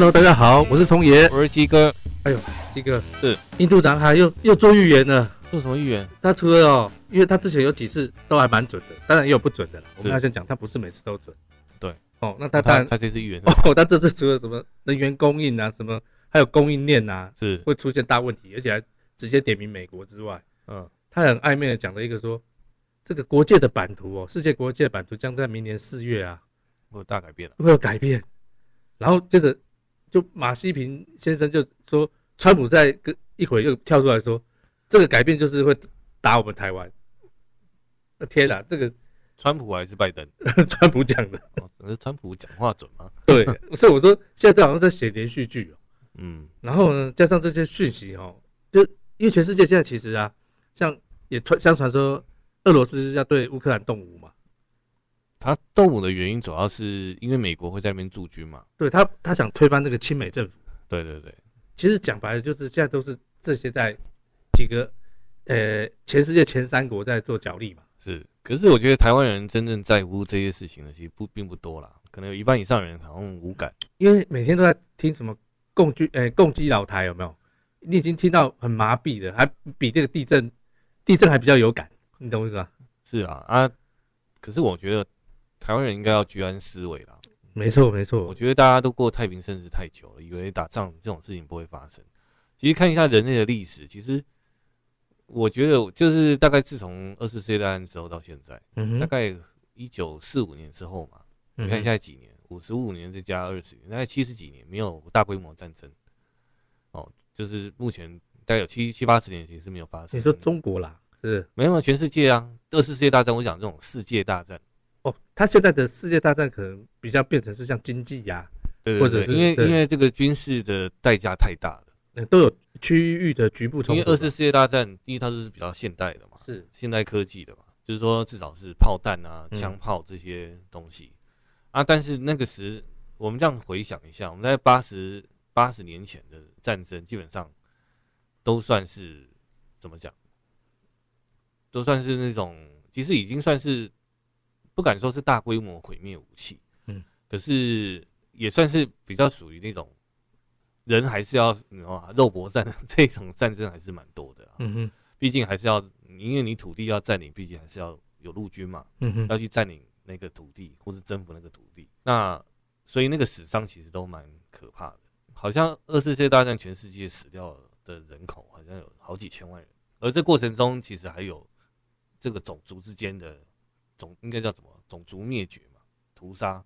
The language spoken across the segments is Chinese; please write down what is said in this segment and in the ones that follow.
Hello，大家好，我是聪爷，我是鸡哥。哎呦，鸡哥是印度男孩又又做预言了。做什么预言？他除了哦，因为他之前有几次都还蛮准的，当然也有不准的。我们要先讲，他不是每次都准。对。哦，那他当然他这次预言哦，他这次除了什么能源供应啊，什么还有供应链啊，是会出现大问题，而且还直接点名美国之外，嗯，他很暧昧的讲了一个说，这个国界的版图哦，世界国界的版图将在明年四月啊会有大改变了，会有改变。然后接着就马西平先生就说，川普在跟一会又跳出来说，这个改变就是会打我们台湾。天哪，这个川普还是拜登？川普讲的。哦，可是川普讲话准吗？对，所以我说现在这好像在写连续剧哦。嗯，然后呢，加上这些讯息哦，就因为全世界现在其实啊，像也传相传说俄罗斯要对乌克兰动武嘛。他动武的原因主要是因为美国会在那边驻军嘛。对他，他想推翻这个亲美政府。对对对，其实讲白了就是现在都是这些在几个呃全世界前三国在做角力嘛。是，可是我觉得台湾人真正在乎这些事情的其实不并不多啦，可能有一半以上的人好像无感，因为每天都在听什么共军呃共击老台有没有？你已经听到很麻痹的，还比这个地震地震还比较有感，你懂我意思吧？是啊啊，可是我觉得。台湾人应该要居安思危啦。没错，没错。我觉得大家都过太平盛世太久了，以为打仗这种事情不会发生。其实看一下人类的历史，其实我觉得就是大概自从二次世界大战之后到现在，嗯、大概一九四五年之后嘛，嗯、你看现在几年，五十五年再加二十年，大概七十几年没有大规模战争。哦，就是目前大概有七七八十年其实是没有发生。你说中国啦，是？没有，全世界啊，二次世界大战，我讲这种世界大战。哦，他现在的世界大战可能比较变成是像经济呀，对，或者是因为因为这个军事的代价太大了，嗯，都有区域的局部冲突。因为二次世界大战，第一它是比较现代的嘛，是现代科技的嘛，就是说至少是炮弹啊、枪炮这些东西啊。但是那个时，我们这样回想一下，我们在八十八十年前的战争，基本上都算是怎么讲，都算是那种，其实已经算是。不敢说是大规模毁灭武器，嗯，可是也算是比较属于那种人还是要啊肉搏战 这种战争还是蛮多的，嗯哼，毕竟还是要因为你土地要占领，毕竟还是要有陆军嘛，嗯哼，要去占领那个土地或是征服那个土地，那所以那个死伤其实都蛮可怕的，好像二次世界大战全世界死掉的人口好像有好几千万人，而这过程中其实还有这个种族之间的。种应该叫什么？种族灭绝嘛，屠杀。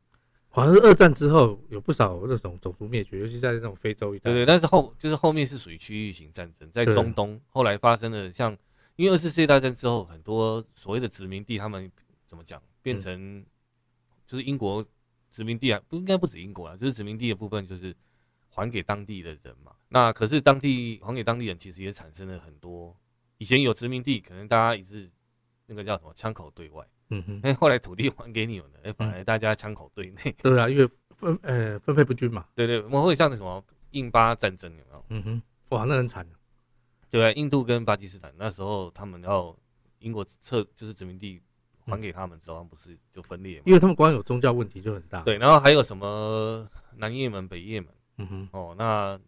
好像是二战之后有不少那种种族灭绝，尤其在这种非洲一带。对对，但是后就是后面是属于区域型战争，在中东后来发生的像，因为二次世界大战之后，很多所谓的殖民地，他们怎么讲，变成就是英国殖民地啊，不应该不止英国啊，就是殖民地的部分就是还给当地的人嘛。那可是当地还给当地人，其实也产生了很多以前有殖民地，可能大家也是那个叫什么枪口对外。嗯哼，哎，后来土地还给你们了，哎，反而大家枪口对内。对啊，因为分呃分配不均嘛。对对，我们会像那什么印巴战争有没有？嗯哼，哇，那很惨。对啊，印度跟巴基斯坦那时候他们要英国撤，就是殖民地还给他们之后，他们不是就分裂吗？因为他们光有宗教问题就很大。对，然后还有什么南也门、北也门？嗯哼，哦，那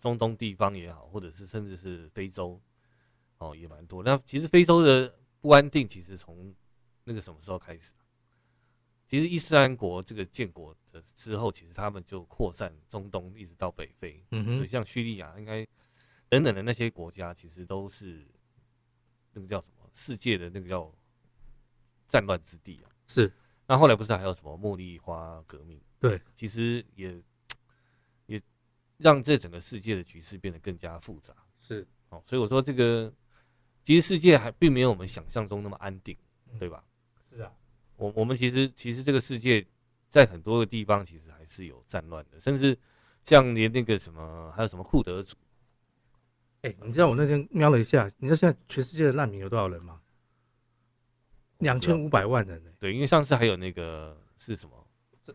中东地方也好，或者是甚至是非洲，哦，也蛮多。那其实非洲的不安定，其实从那个什么时候开始？其实伊斯兰国这个建国的之后，其实他们就扩散中东，一直到北非。嗯。所以像叙利亚，应该等等的那些国家，其实都是那个叫什么世界的那个叫战乱之地啊。是。那后来不是还有什么茉莉花革命？对。其实也也让这整个世界的局势变得更加复杂。是。哦，所以我说这个。其实世界还并没有我们想象中那么安定，对吧？我我们其实其实这个世界在很多个地方其实还是有战乱的，甚至像连那个什么还有什么库德族，哎，你知道我那天瞄了一下，你知道现在全世界的难民有多少人吗？两千五百万人呢。对，因为上次还有那个是什么？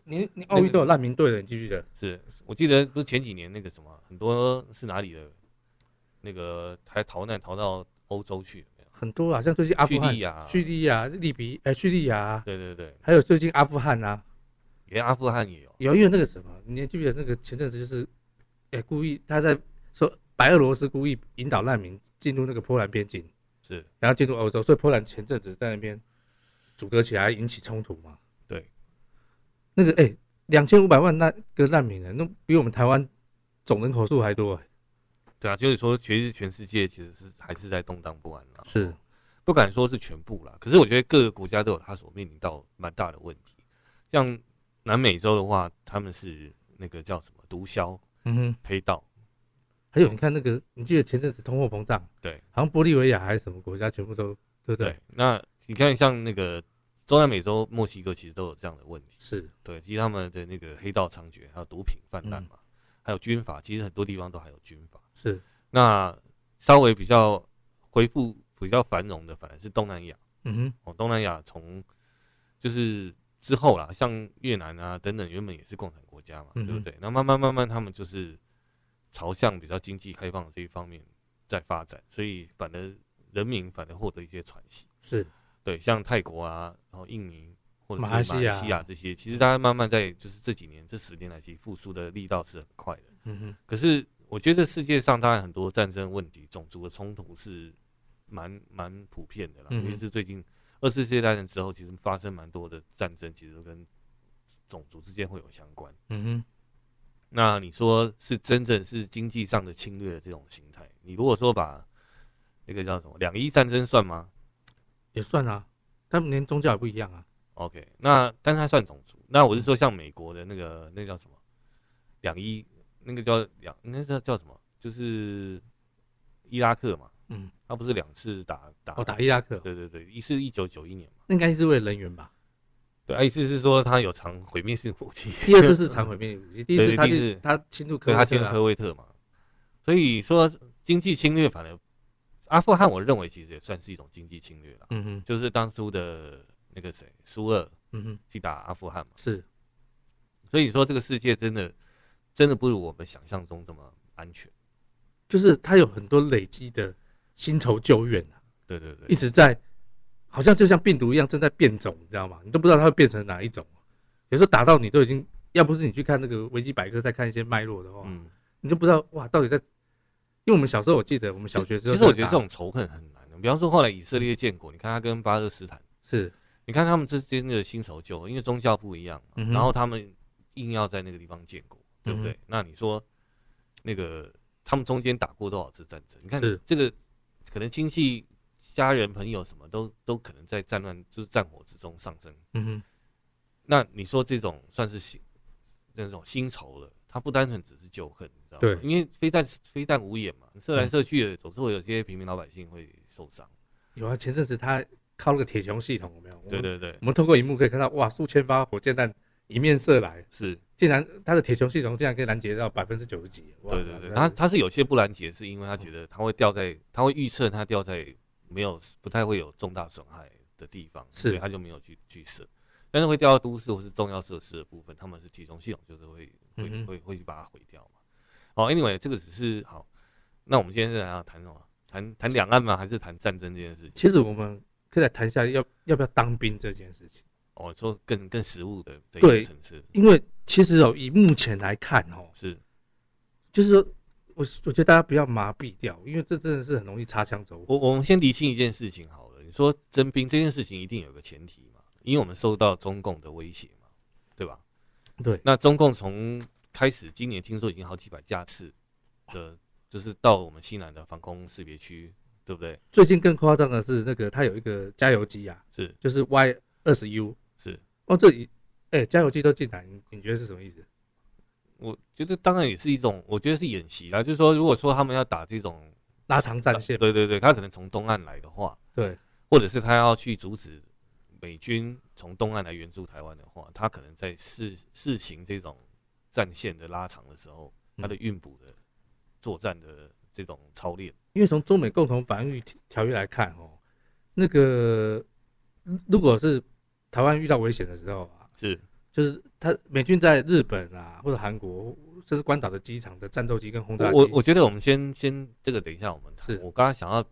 你你奥运都有难民队的，你记不记得？是我记得不是前几年那个什么很多是哪里的，那个还逃难逃到。欧洲去很多啊，像最近阿富汗、叙利亚、叙利比，哎，叙利亚，对对对，还有最近阿富汗啊，连阿富汗也有。有，因为那个什么，你还记不记得那个前阵子就是，哎、欸，故意他在说白俄罗斯故意引导难民进入那个波兰边境，是，然后进入欧洲，所以波兰前阵子在那边阻隔起来，引起冲突嘛。对，那个哎，两千五百万那个难民呢，那比我们台湾总人口数还多。对啊，就是说，其实全世界其实是还是在动荡不安啦。是，不敢说是全部啦，可是我觉得各个国家都有它所面临到蛮大的问题。像南美洲的话，他们是那个叫什么毒枭，嗯哼，黑道。还有你看那个，你记得前阵子通货膨胀，对，好像玻利维亚还是什么国家，全部都对不对？对，那你看像那个中南美洲，墨西哥其实都有这样的问题。是对，其实他们的那个黑道猖獗，还有毒品泛滥嘛。嗯还有军阀，其实很多地方都还有军阀。是，那稍微比较恢复比较繁荣的，反而是东南亚。嗯哼，哦，东南亚从就是之后啦，像越南啊等等，原本也是共产国家嘛，嗯、对不对？那慢慢慢慢，他们就是朝向比较经济开放的这一方面在发展，所以反而人民反而获得一些喘息。是对，像泰国啊，然后印尼。或者马来西亚这些，其实大家慢慢在就是这几年这十年来，其实复苏的力道是很快的。嗯哼。可是我觉得世界上当然很多战争问题、种族的冲突是蛮蛮普遍的啦。尤其是最近二次世界大战之后，其实发生蛮多的战争，其实都跟种族之间会有相关。嗯哼。那你说是真正是经济上的侵略的这种形态？你如果说把那个叫什么两伊战争算吗？也算啊，他们连宗教也不一样啊。OK，那但是它算种族，那我是说像美国的那个那叫什么两伊，那个叫两那叫叫什么？就是伊拉克嘛，嗯，他不是两次打打哦打伊拉克，对对对，一次一九九一年嘛，那应该是为了人员吧？对，意思是说他有藏毁灭性武器，第二次是藏毁灭性武器，第一次他是他侵入科威特，他侵入科威特嘛，所以说经济侵略，反而阿富汗我认为其实也算是一种经济侵略了，嗯哼，就是当初的。那个谁，苏俄，嗯哼，去打阿富汗嘛，是，所以说这个世界真的，真的不如我们想象中这么安全，就是它有很多累积的新仇旧怨啊，对对对，一直在，好像就像病毒一样正在变种，你知道吗？你都不知道它会变成哪一种，有时候打到你都已经，要不是你去看那个维基百科，再看一些脉络的话，嗯，你就不知道哇，到底在，因为我们小时候我记得我们小学时候，其实我觉得这种仇恨很难的，比方说后来以色列建国，你看他跟巴勒斯坦是。你看他们之间的新仇旧，因为宗教不一样然后他们硬要在那个地方建国，对不对？嗯、那你说那个他们中间打过多少次战争？你看这个可能亲戚、家人、朋友什么都都可能在战乱就是战火之中上升。嗯哼，那你说这种算是新那种新仇了？它不单纯只是旧恨，你知道吗？对，因为非但非但无眼嘛，射来射去的，总是会有些平民老百姓会受伤。有啊，前阵子他。靠那个铁穹系统有没有？对对对，我们透过荧幕可以看到，哇，数千发火箭弹迎面射来，是，竟然它的铁穹系统竟然可以拦截到百分之九十几。对对对，它它是有些不拦截，是因为他觉得它会掉在，他会预测它掉在没有不太会有重大损害的地方，是所以他就没有去去射。但是会掉到都市或是重要设施的部分，他们是铁穹系统就是会会会会去把它毁掉嘛。好，Anyway，这个只是好。那我们今天是要谈什么？谈谈两岸吗？还是谈战争这件事情？其实我们。可以来谈一下要要不要当兵这件事情哦，说更更实物的这一个层次。因为其实哦，以目前来看哦，是，就是说，我我觉得大家不要麻痹掉，因为这真的是很容易擦枪走火。我我们先厘清一件事情好了，你说征兵这件事情一定有个前提嘛，因为我们受到中共的威胁嘛，对吧？对。那中共从开始今年听说已经好几百架次的，就是到我们西南的防空识别区。对不对？最近更夸张的是，那个它有一个加油机啊，是就是 Y 二十 U，是哦，这一哎加油机都进来，你你觉得是什么意思？我觉得当然也是一种，我觉得是演习啦。就是说，如果说他们要打这种拉长战线，对对对，他可能从东岸来的话，对，或者是他要去阻止美军从东岸来援助台湾的话，他可能在试试行这种战线的拉长的时候，他的运补的作战的。这种操练，因为从中美共同防御条约来看，哦，那个如果是台湾遇到危险的时候啊，是就是他美军在日本啊或者韩国，这是关岛的机场的战斗机跟轰炸机，我我觉得我们先先这个等一下我们谈。是我刚刚想要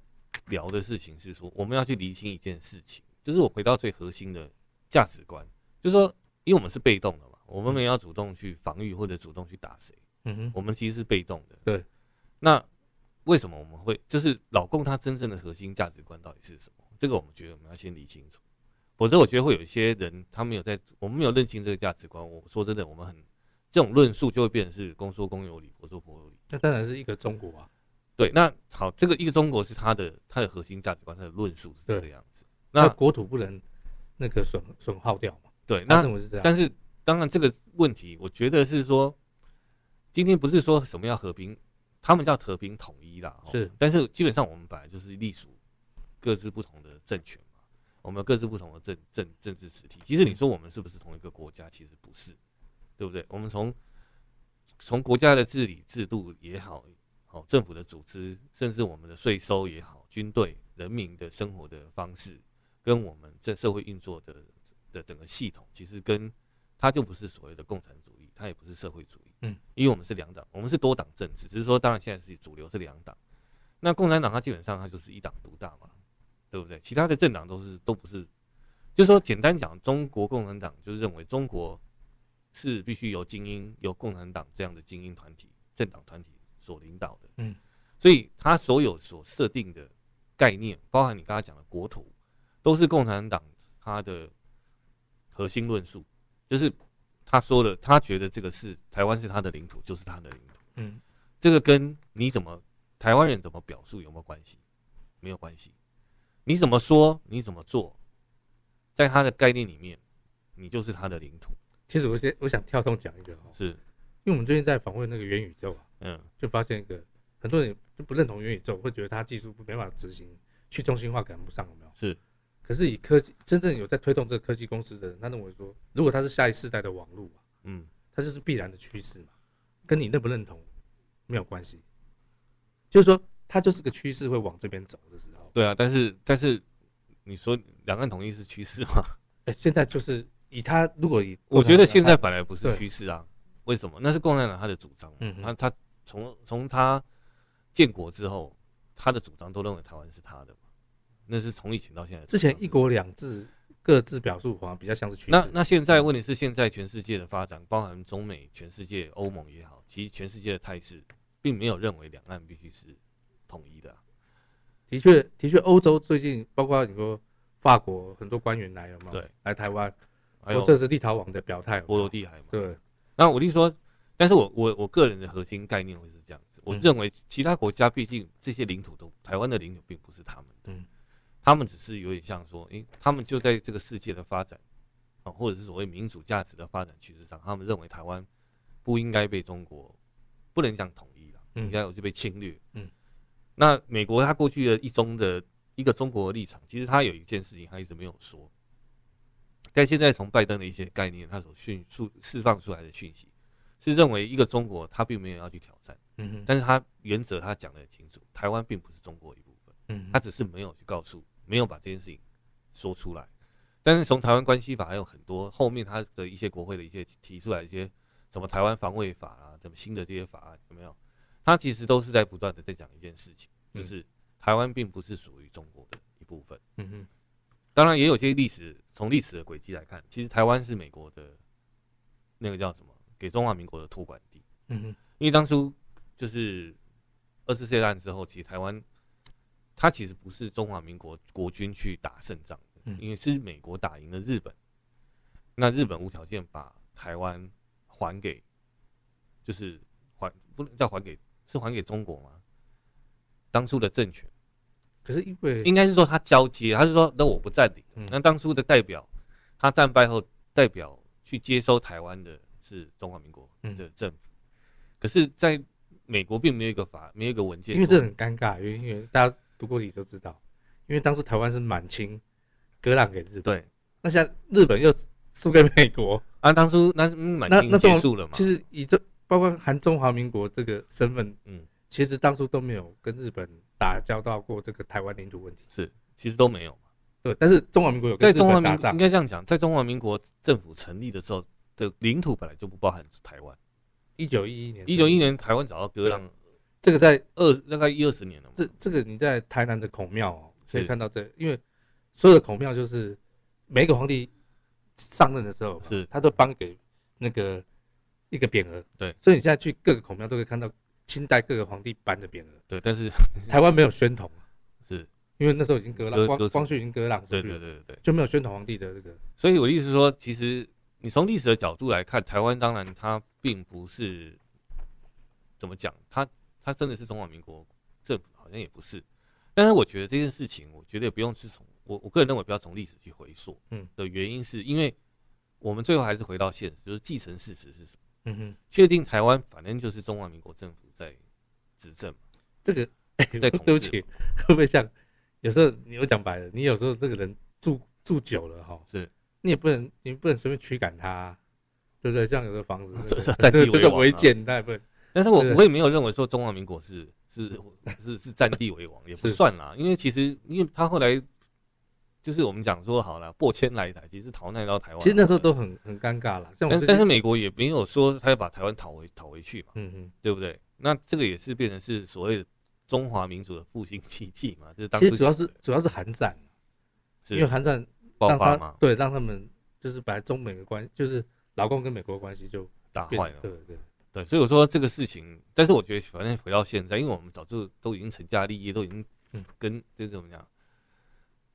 聊的事情是说，我们要去厘清一件事情，就是我回到最核心的价值观，就是说，因为我们是被动的嘛，我们没有要主动去防御或者主动去打谁，嗯哼，我们其实是被动的。对，那为什么我们会就是老共他真正的核心价值观到底是什么？这个我们觉得我们要先理清楚，否则我觉得会有一些人他没有在我们没有认清这个价值观。我说真的，我们很这种论述就会变成是公说公有理，婆说婆有理。那当然是一个中国啊。对，那好，这个一个中国是他的他的核心价值观，他的论述是这个样子。那国土不能那个损损耗掉嘛？对，那但是当然这个问题，我觉得是说，今天不是说什么要和平，他们叫和平统一啦。是，但是基本上我们本来就是隶属各自不同的政权嘛，我们有各自不同的政政政治实体。其实你说我们是不是同一个国家？其实不是，对不对？我们从从国家的治理制度也好。好，政府的组织，甚至我们的税收也好，军队、人民的生活的方式，跟我们这社会运作的的整个系统，其实跟它就不是所谓的共产主义，它也不是社会主义。嗯，因为我们是两党，我们是多党政治，只是说，当然现在是主流是两党。那共产党它基本上它就是一党独大嘛，对不对？其他的政党都是都不是，就是说简单讲，中国共产党就是认为中国是必须由精英，由共产党这样的精英团体、政党团体。所领导的，嗯，所以他所有所设定的概念，包含你刚才讲的国土，都是共产党他的核心论述，就是他说的，他觉得这个是台湾是他的领土，就是他的领土，嗯，这个跟你怎么台湾人怎么表述有没有关系？没有关系，你怎么说，你怎么做，在他的概念里面，你就是他的领土。其实我先我想跳动讲一个哈，是。因为我们最近在访问那个元宇宙啊，嗯，就发现一个很多人就不认同元宇宙，会觉得它技术没办法执行，去中心化赶不上，有没有？是。可是以科技真正有在推动这个科技公司的人，他认为说，如果他是下一世代的网络啊，嗯，它就是必然的趋势嘛，跟你认不认同没有关系。就是说，它就是个趋势，会往这边走的时候。对啊，但是但是你说两岸统一是趋势吗？哎、欸，现在就是以他如果以，我觉得现在本来不是趋势啊。为什么？那是共产党他的主张。嗯，他他从从他建国之后，他的主张都认为台湾是他的嘛。那是从以前到现在。之前一国两制各自表述好像比较像是趋势。那那现在问题是，现在全世界的发展，包含中美、全世界、欧盟也好，其实全世界的态势，并没有认为两岸必须是统一的啊。的确，的确，欧洲最近包括你说法国很多官员来了嘛，对，来台湾，还有这是立陶宛的表态，波罗的海嘛，对。那我就说，但是我我我个人的核心概念会是这样子，我认为其他国家毕竟这些领土都台湾的领土并不是他们的，嗯，他们只是有点像说，诶，他们就在这个世界的发展啊，或者是所谓民主价值的发展趋势上，他们认为台湾不应该被中国不能讲统一了，应该有就被侵略，嗯，那美国他过去的一中的一个中国的立场，其实他有一件事情他一直没有说。但现在从拜登的一些概念，他所迅速释放出来的讯息，是认为一个中国他并没有要去挑战，嗯哼，但是他原则他讲的很清楚，台湾并不是中国一部分，嗯，他只是没有去告诉，没有把这件事情说出来。但是从台湾关系法还有很多后面他的一些国会的一些提出来一些什么台湾防卫法啊，什么新的这些法案有没有？他其实都是在不断的在讲一件事情，就是台湾并不是属于中国的一部分，嗯哼。当然也有些历史，从历史的轨迹来看，其实台湾是美国的，那个叫什么，给中华民国的托管地。嗯哼，因为当初就是二次世界大战之后，其实台湾它其实不是中华民国国军去打胜仗的，因为是美国打赢了日本，那日本无条件把台湾还给，就是还不能再还给，是还给中国吗？当初的政权。可是因为应该是说他交接，他是说那我不占领。嗯、那当初的代表，他战败后代表去接收台湾的是中华民国的政府。嗯、可是在美国并没有一个法，没有一个文件。因为这很尴尬，因为因为大家读过历史都知道，因为当初台湾是满清割让给日本，对，那现在日本又输给美国啊。当初那满清结束了嘛？其实以这包括含中华民国这个身份，嗯。其实当初都没有跟日本打交道过这个台湾领土问题，是其实都没有嘛。对，但是中华民国有在中华民国，应该这样讲，在中华民国政府成立的时候的领土本来就不包含台湾。一九一一年，一九一一年台湾找到割让，这个在二大概一二十年了。这这个你在台南的孔庙哦，可以看到这个，因为所有的孔庙就是每一个皇帝上任的时候，是他都颁给那个一个匾额，对，所以你现在去各个孔庙都可以看到清代各个皇帝颁的匾额，对，但是台湾没有宣统，是因为那时候已经割让，光光绪已经割让出去，对对对对对，就没有宣统皇帝的这个。所以我的意思是说，其实你从历史的角度来看，台湾当然它并不是怎么讲，它它真的是中华民国政府好像也不是，但是我觉得这件事情，我觉得也不用去从我我个人认为不要从历史去回溯，嗯，的原因是因为我们最后还是回到现实，就是继承事实是什么？嗯哼，确定台湾反正就是中华民国政府在执政。嘛，这个，欸、对不起，会不会像有时候你有讲白了，你有时候这个人住住久了哈，是，你也不能你不能随便驱赶他，对不对？像有的房子，这是这是违建，那也不能。但是我我也没有认为说中华民国是是 是是占地为王，也不算啦，因为其实因为他后来。就是我们讲说好了，破千来台，其实逃难到台湾。其实那时候都很很尴尬了。但但是美国也没有说他要把台湾讨回讨回去嘛，嗯嗯，对不对？那这个也是变成是所谓的中华民族的复兴奇迹嘛，就是当其实主要是主要是韩战，因为韩战爆发嘛，对，让他们就是本来中美的关系，就是老共跟美国的关系就打坏了，对对对，所以我说这个事情，但是我觉得反正回到现在，因为我们早就都已经成家立业，都已经跟这怎么讲？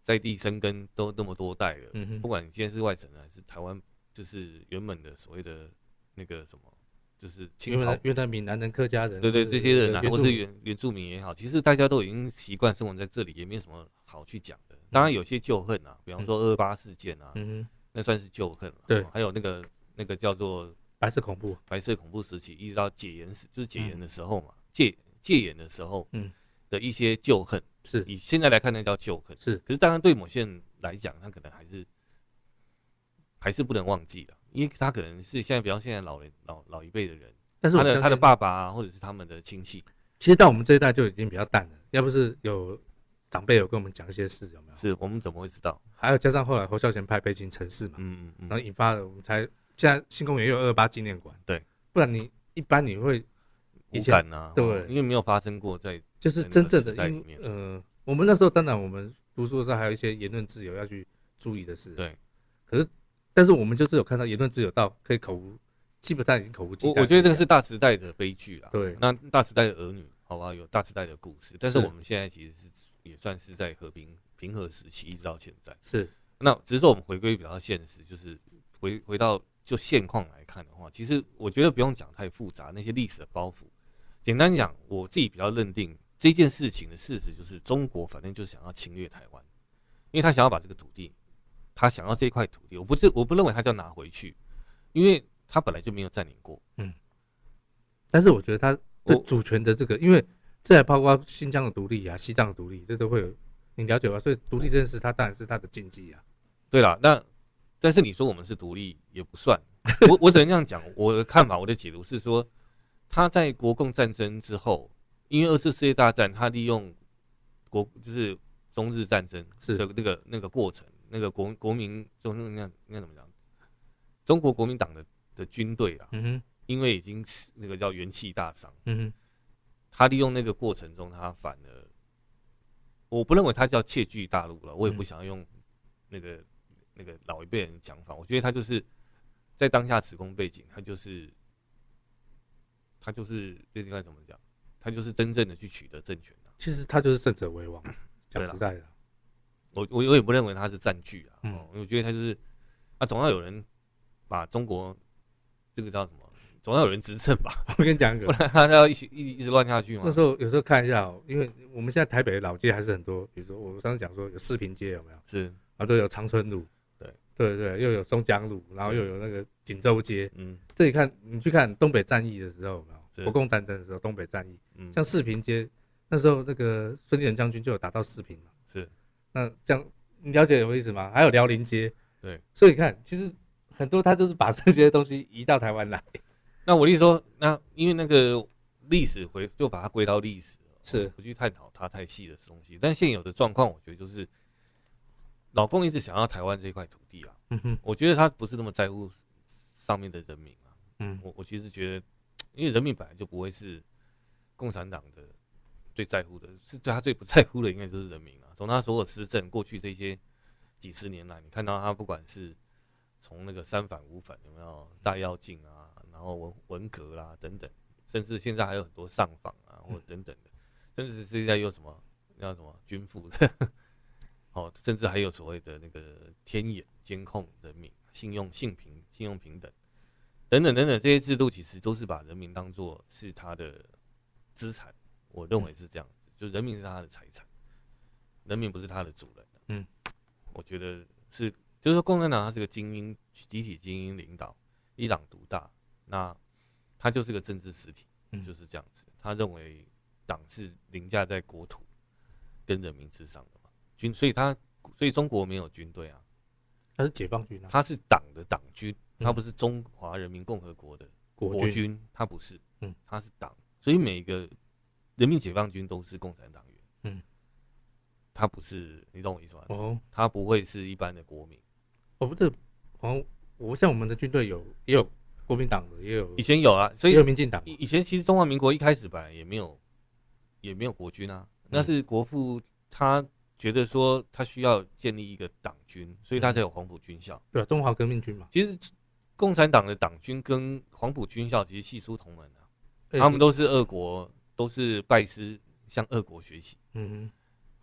在地生根都那么多代了，嗯、不管你今天是外省人还是台湾，就是原本的所谓的那个什么，就是清朝越南闽南人、客家人，对对，这些人啊，或是原原住民也好，其实大家都已经习惯生活在这里，也没有什么好去讲的。当然有些旧恨啊，比方说二二八事件啊，嗯、那算是旧恨了。对，还有那个那个叫做白色恐怖，白色恐怖时期，一直到解严时，就是解严的时候嘛，嗯、戒戒严的时候，嗯。的一些旧恨，是以现在来看，那叫旧恨。是，可是当然对某些人来讲，他可能还是还是不能忘记的，因为他可能是现在，比方现在老人老老一辈的人，但是他的他的爸爸啊，或者是他们的亲戚，其实到我们这一代就已经比较淡了。要不是有长辈有跟我们讲一些事，有没有？是我们怎么会知道？还有加上后来侯孝贤拍《北京城市》嘛，嗯嗯嗯，然后引发了我们才现在新公园又有二二八纪念馆，对，不然你一般你会无感啊，对，因为没有发生过在。就是真正的，因为呃，我们那时候当然我们读书的时候还有一些言论自由要去注意的事。对。可是，但是我们就是有看到言论自由到可以口无，基本上已经口无忌惮。我我觉得这个是大时代的悲剧啦。对。那大时代的儿女，好不好？有大时代的故事，但是我们现在其实是也算是在和平平和时期，一直到现在。是。那只是说我们回归比较现实，就是回回到就现况来看的话，其实我觉得不用讲太复杂，那些历史的包袱，简单讲，我自己比较认定。这件事情的事实就是，中国反正就是想要侵略台湾，因为他想要把这个土地，他想要这块土地，我不是我不认为他就要拿回去，因为他本来就没有占领过。嗯，但是我觉得他的主权的这个，因为这还包括新疆的独立啊、西藏的独立，这都会有你了解吧？所以独立这件事，他当然是他的禁忌啊。对了，那但是你说我们是独立也不算，我我只能这样讲，我的看法，我的解读是说，他在国共战争之后。因为二次世界大战，他利用国就是中日战争是的那个那个过程，那个国国民中那那那怎么讲？中国国民党的的军队啊，嗯哼，因为已经那个叫元气大伤，嗯哼，他利用那个过程中，他反而，我不认为他叫窃据大陆了，我也不想要用那个那个老一辈人的讲法，我觉得他就是在当下时空背景，他就是他就是这应该怎么讲？他就是真正的去取得政权的，其实他就是胜者为王。讲实在的，我我我也不认为他是占据啊，嗯，我觉得他就是啊，总要有人把中国这个叫什么，总要有人执政吧。我跟你讲一个，不然他要一起一一直乱下去嘛。那时候有时候看一下哦，因为我们现在台北的老街还是很多，比如说我上次讲说有四平街有没有？是啊，都有长春路，对对对，又有松江路，然后又有那个锦州街，嗯，这里看你去看东北战役的时候有没有？国共战争的时候，东北战役，嗯，像四平街，那时候那个孙立人将军就有打到四平嘛，是，那这样你了解有意思吗？还有辽宁街，对，所以你看，其实很多他都是把这些东西移到台湾来。那我意思说，那因为那个历史回就把它归到历史，是。不去探讨它太细的东西。但现有的状况，我觉得就是老共一直想要台湾这块土地啊，嗯哼，我觉得他不是那么在乎上面的人民啊，嗯，我我其实觉得。因为人民本来就不会是共产党的最在乎的，是对他最不在乎的，应该就是人民啊。从他所有施政过去这些几十年来，你看到他不管是从那个三反五反有没有大跃进啊，然后文文革啦等等，甚至现在还有很多上访啊，或等等的，甚至是现在又什么叫什么军富的，哦，甚至还有所谓的那个天眼监控人民、信用性平、信用平等等等等等这些制度，其实都是把人民当做是他的资产，我认为是这样子，就人民是他的财产，人民不是他的主人。嗯，我觉得是，就是说共产党它是个精英集体精英领导，一党独大，那他就是个政治实体，就是这样子。他认为党是凌驾在国土跟人民之上的嘛，军，所以他所以中国没有军队啊，他是解放军啊，他是党的党军，他不是中华人民共和国的国军，他不是，嗯，他是党，所以每一个人民解放军都是共产党员，嗯。他不是，你懂我意思吗？哦，他不会是一般的国民。哦，不是，哦，我像我们的军队有也有国民党的，也有以前有啊，所以也有民进党。以前其实中华民国一开始本来也没有也没有国军啊，那是国父他觉得说他需要建立一个党军，所以他才有黄埔军校。对啊，中华革命军嘛。其实共产党的党军跟黄埔军校其实系出同门啊，他们都是俄国，都是拜师向俄国学习。嗯哼。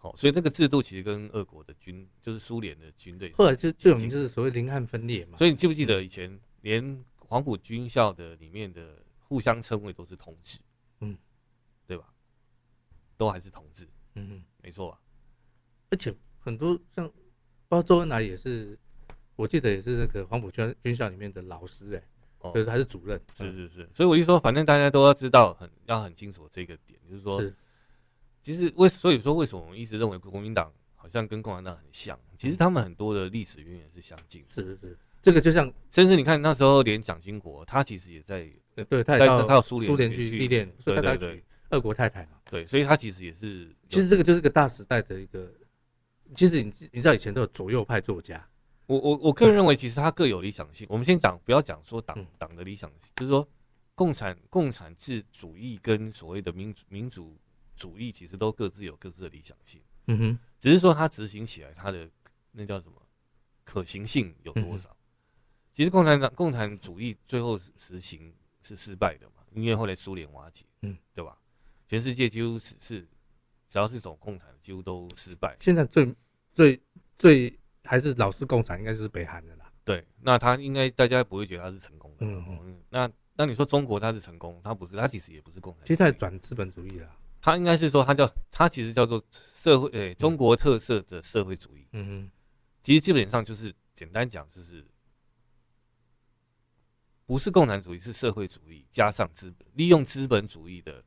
好，所以这个制度其实跟俄国的军，就是苏联的军队，后来就最有名就是所谓林汉分裂嘛。所以你记不记得以前连黄埔军校的里面的互相称谓都是同志，嗯，对吧？都还是同志，嗯哼，没错吧？而且很多像包括周恩来也是，我记得也是那个黄埔军军校里面的老师哎，哦，就是还是主任，是是是。所以我就说，反正大家都要知道很要很清楚这个点，就是说。其实为所以说为什么我们一直认为国民党好像跟共产党很像？其实他们很多的历史渊源是相近。是是是，这个就像，甚至你看那时候连蒋经国，他其实也在，对，他也到他到苏联苏联去历练，所以他娶俄国太太嘛。对，所以他其实也是。其实这个就是个大时代的一个。其实你你知道以前都有左右派作家。我我我个人认为，其实他各有理想性。我们先讲，不要讲说党党的理想性，就是说共产共产制主义跟所谓的民主民主。主义其实都各自有各自的理想性，嗯哼，只是说它执行起来，它的那叫什么可行性有多少？其实共产党共产主义最后实行是失败的嘛，因为后来苏联瓦解，嗯，对吧？全世界几乎是是只要是走共产，几乎都失败。现在最最最还是老式共产，应该就是北韩的啦。对，那他应该大家不会觉得他是成功的。嗯嗯。那那你说中国他是成功，他不是，他其实也不是共产。其实他转资本主义了。他应该是说，他叫他其实叫做社会诶、欸，中国特色的社会主义。嗯哼，其实基本上就是简单讲，就是不是共产主义，是社会主义加上资本，利用资本主义的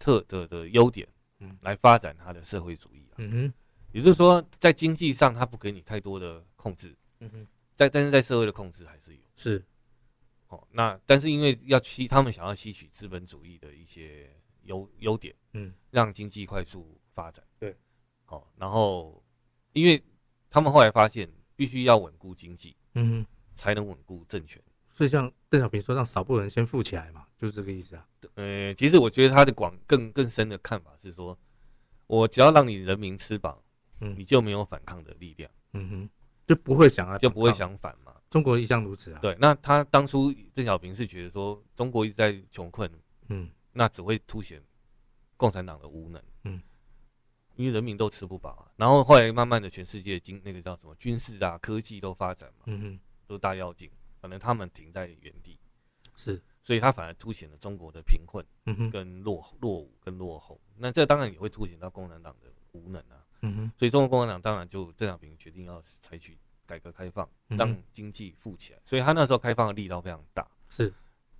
特的的优点，嗯，来发展他的社会主义。嗯哼，也就是说，在经济上他不给你太多的控制。嗯哼，在但是在社会的控制还是有。是，哦，那但是因为要吸，他们想要吸取资本主义的一些。优优点，嗯，让经济快速发展，对，哦，然后，因为他们后来发现，必须要稳固经济，嗯哼，才能稳固政权。所以像邓小平说，让少部分人先富起来嘛，就是这个意思啊。呃，其实我觉得他的广更更深的看法是说，我只要让你人民吃饱，嗯，你就没有反抗的力量，嗯哼，就不会想啊，就不会想反嘛。中国一向如此啊。对，那他当初邓小平是觉得说，中国一直在穷困，嗯。那只会凸显共产党的无能，嗯，因为人民都吃不饱啊。然后后来慢慢的，全世界经那个叫什么军事啊、科技都发展嘛，嗯哼，都大跃进，反正他们停在原地，是，所以他反而凸显了中国的贫困，嗯哼，跟落落伍跟落后。那这当然也会凸显到共产党的无能啊，嗯哼。所以中国共产党当然就邓小平决定要采取改革开放，让经济富起来。所以他那时候开放的力道非常大，是。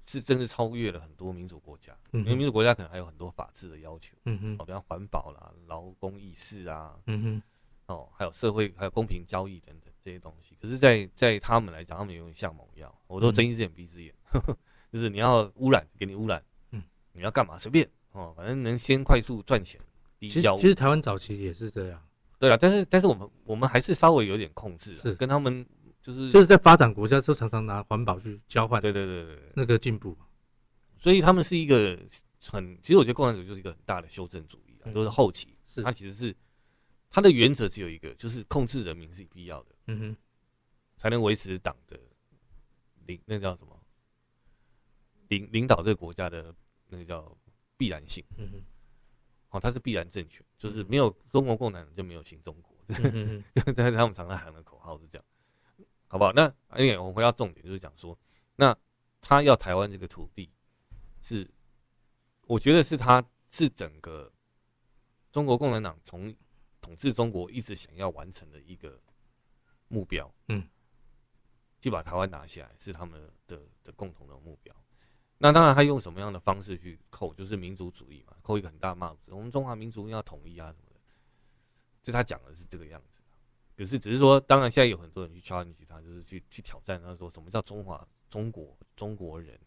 是真是超越了很多民主国家，因为民主国家可能还有很多法治的要求，嗯哼，哦，比方环保啦、劳工意识啊，嗯哼，哦，还有社会还有公平交易等等这些东西。可是，在在他们来讲，他们有点像猛药，我都睁一只眼闭一只眼，呵呵，就是你要污染，给你污染，嗯，你要干嘛？随便，哦，反正能先快速赚钱。其实其实台湾早期也是这样，对啊，但是但是我们我们还是稍微有点控制，是。跟他们。就是就是在发展国家，就常常拿环保去交换，对对对对，那个进步，所以他们是一个很，其实我觉得共产主义就是一个很大的修正主义啊，都是后期，是。它其实是它的原则只有一个，就是控制人民是必要的，嗯哼，才能维持党的领那叫什么？领领导这个国家的那个叫必然性。嗯哼，哦，它是必然政权，就是没有中国共产党就没有新中国。嗯哼，但是他们常常喊的口号是这样，好不好？那因为我们回到重点，就是讲说，那他要台湾这个土地，是我觉得是他是整个中国共产党从统治中国一直想要完成的一个目标，嗯，就把台湾拿下来是他们的的共同的目标。那当然，他用什么样的方式去扣，就是民族主义嘛，扣一个很大帽子。我们中华民族要统一啊什么的，就他讲的是这个样子。可是只是说，当然现在有很多人去 challenge 他，就是去去挑战他，说什么叫中华中国中国人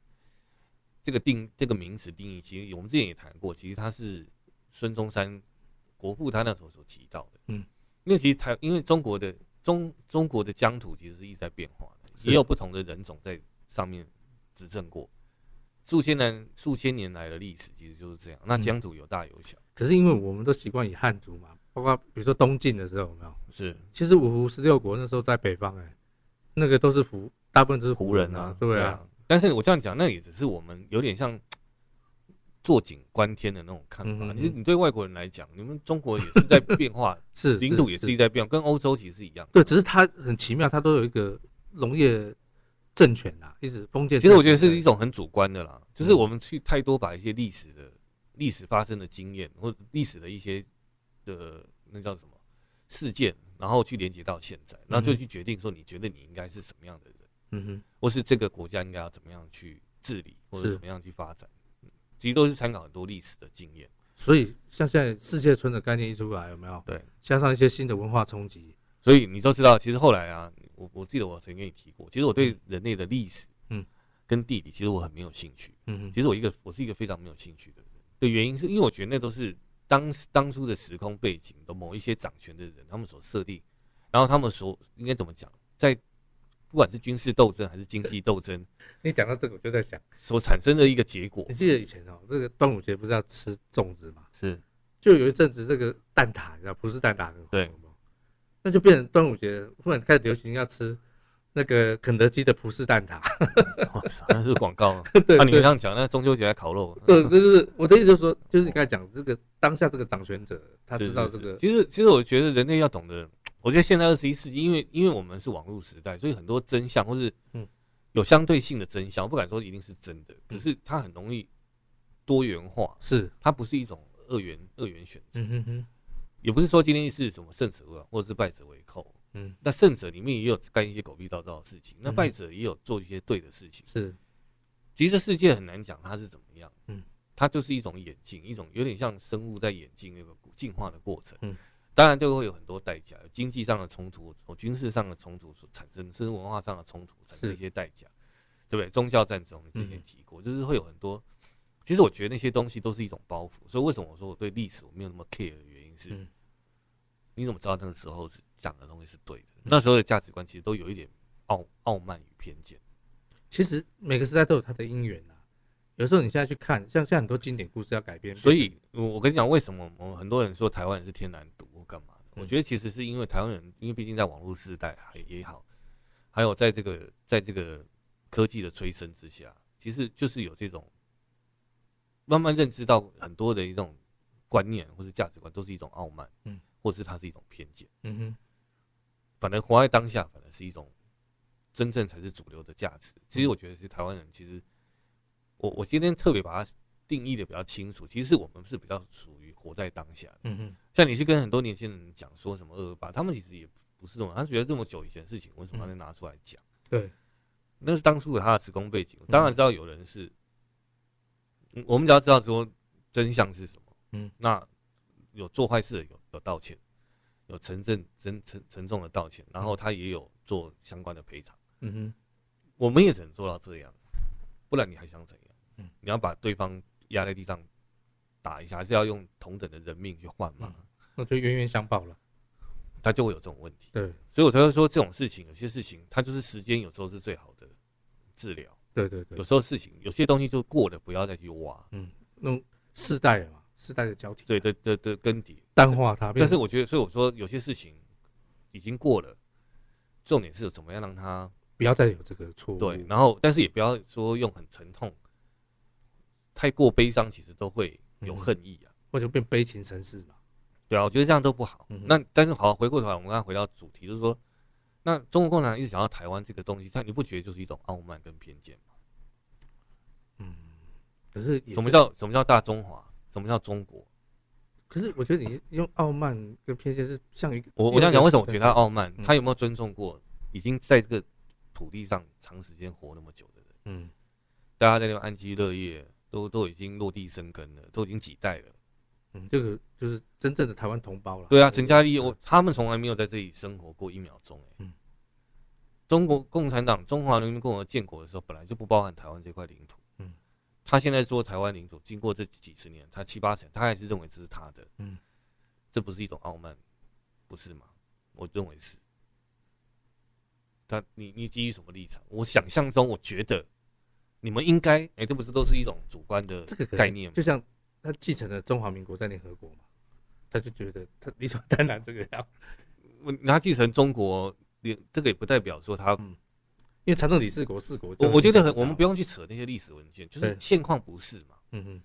这个定这个名词定义，其实我们之前也谈过，其实他是孙中山国父他那时候所提到的，嗯，因为其实台因为中国的中中国的疆土其实是一直在变化的，也有不同的人种在上面执政过。数千年、数千年来的历史其实就是这样。那疆土有大有小，可是因为我们都习惯以汉族嘛，包括比如说东晋的时候有没有？是，其实五胡十六国那时候在北方，哎，那个都是胡，大部分都是胡人啊，对啊。但是我这样讲，那也只是我们有点像坐井观天的那种看法。其实你对外国人来讲，你们中国也是在变化，是领土也是一在变，跟欧洲其实是一样。对，只是它很奇妙，它都有一个农业。政权啊，一直封建。其实我觉得是一种很主观的啦，就是我们去太多把一些历史的、历史发生的经验或历史的一些的那叫什么事件，然后去连接到现在，然后就去决定说你觉得你应该是什么样的人，嗯哼，或是这个国家应该要怎么样去治理，或者怎么样去发展，其实都是参考很多历史的经验。所以像现在世界村的概念一出来，有没有？对，加上一些新的文化冲击，所以你都知道，其实后来啊。我我记得我曾经跟你提过，其实我对人类的历史，嗯，跟地理，其实我很没有兴趣，嗯，其实我一个我是一个非常没有兴趣的人，的原因是因为我觉得那都是当当初的时空背景的某一些掌权的人，他们所设定，然后他们所应该怎么讲，在不管是军事斗争还是经济斗争，你讲到这个，我就在想所产生的一个结果。你记得以前哦，这个端午节不是要吃粽子吗？是，就有一阵子这个蛋挞，你知道，不是蛋挞很红，对。那就变成端午节忽然开始流行要吃那个肯德基的葡式蛋挞，那是广告。对，那你这样讲，那中秋节还烤肉。对，就是我的意思，就是说，就是你刚才讲这个当下这个掌权者，他知道这个。其实，其实我觉得人类要懂得，我觉得现在二十一世纪，因为因为我们是网络时代，所以很多真相或是嗯有相对性的真相，我不敢说一定是真的，可是它很容易多元化，是它不是一种二元二元选择。也不是说今天是什么胜者为王，或者是败者为寇。嗯，那胜者里面也有干一些狗屁倒灶的事情，那败者也有做一些对的事情。是，其实这世界很难讲它是怎么样。嗯，它就是一种演进，一种有点像生物在演进那个进化的过程。嗯，当然就会有很多代价，有经济上的冲突，或军事上的冲突所产生，甚至文化上的冲突产生一些代价，对不对？宗教战争，你之前提过，就是会有很多。其实我觉得那些东西都是一种包袱，所以为什么我说我对历史我没有那么 care 的原因是，你怎么知道那个时候是讲的东西是对的？那时候的价值观其实都有一点傲傲慢与偏见。其实每个时代都有它的因缘啊。有时候你现在去看，像像很多经典故事要改编，所以我我跟你讲，为什么我们很多人说台湾人是天然独或干嘛的？我觉得其实是因为台湾人，因为毕竟在网络时代也好，还有在这个在这个科技的催生之下，其实就是有这种。慢慢认知到很多的一种观念或是价值观都是一种傲慢，嗯，或是它是一种偏见，嗯哼。反正活在当下，反正是一种真正才是主流的价值。其实我觉得是台湾人，其实我我今天特别把它定义的比较清楚。其实我们是比较属于活在当下，嗯哼。像你去跟很多年轻人讲说什么二二八，他们其实也不是这种，他觉得这么久以前的事情，为什么他能拿出来讲？对，那是当初的他的时空背景。当然知道有人是。我们只要知道说真相是什么，嗯，那有做坏事的有有道歉，有承认真沉沉重的道歉，然后他也有做相关的赔偿，嗯哼，我们也只能做到这样，不然你还想怎样？嗯，你要把对方压在地上打一下，还是要用同等的人命去换吗？那就冤冤相报了，他就会有这种问题。对，所以我才会说这种事情，有些事情它就是时间，有时候是最好的治疗。对对对，有时候事情有些东西就过了，不要再去挖。嗯，那种世代嘛，世代的交替，对对对对，更迭淡化它。但是我觉得，所以我说有些事情已经过了，重点是怎么样让他不要再有这个错误。对，然后但是也不要说用很沉痛、太过悲伤，其实都会有恨意啊，或者变悲情城市嘛。对啊，我觉得这样都不好。嗯、那但是好，回过头来，我们刚刚回到主题，就是说，那中国共产党一直想要台湾这个东西，但你不觉得就是一种傲慢跟偏见吗？嗯，可是，是什么叫什么叫大中华？什么叫中国？可是我觉得你用傲慢跟偏见是像一个，我我想讲为什么我觉得他傲慢，嗯、他有没有尊重过已经在这个土地上长时间活那么久的人？嗯，大家在那边安居乐业，都都已经落地生根了，都已经几代了。嗯，这个就是真正的台湾同胞了。对啊，陈嘉丽，我他们从来没有在这里生活过一秒钟。嗯，中国共产党、中华人民共和国建国的时候，本来就不包含台湾这块领土。他现在做台湾领主，经过这几十年，他七八成，他还是认为这是他的，嗯，这不是一种傲慢，不是吗？我认为是。他，你你基于什么立场？我想象中，我觉得你们应该，哎、欸，这不是都是一种主观的这个概念吗？就像他继承了中华民国在联合国嘛，他就觉得他理所当然这个样。他继承中国，这个也不代表说他。嗯因为传统理事国是国，我我觉得很，我们不用去扯那些历史文件，就是现况不是嘛。嗯嗯。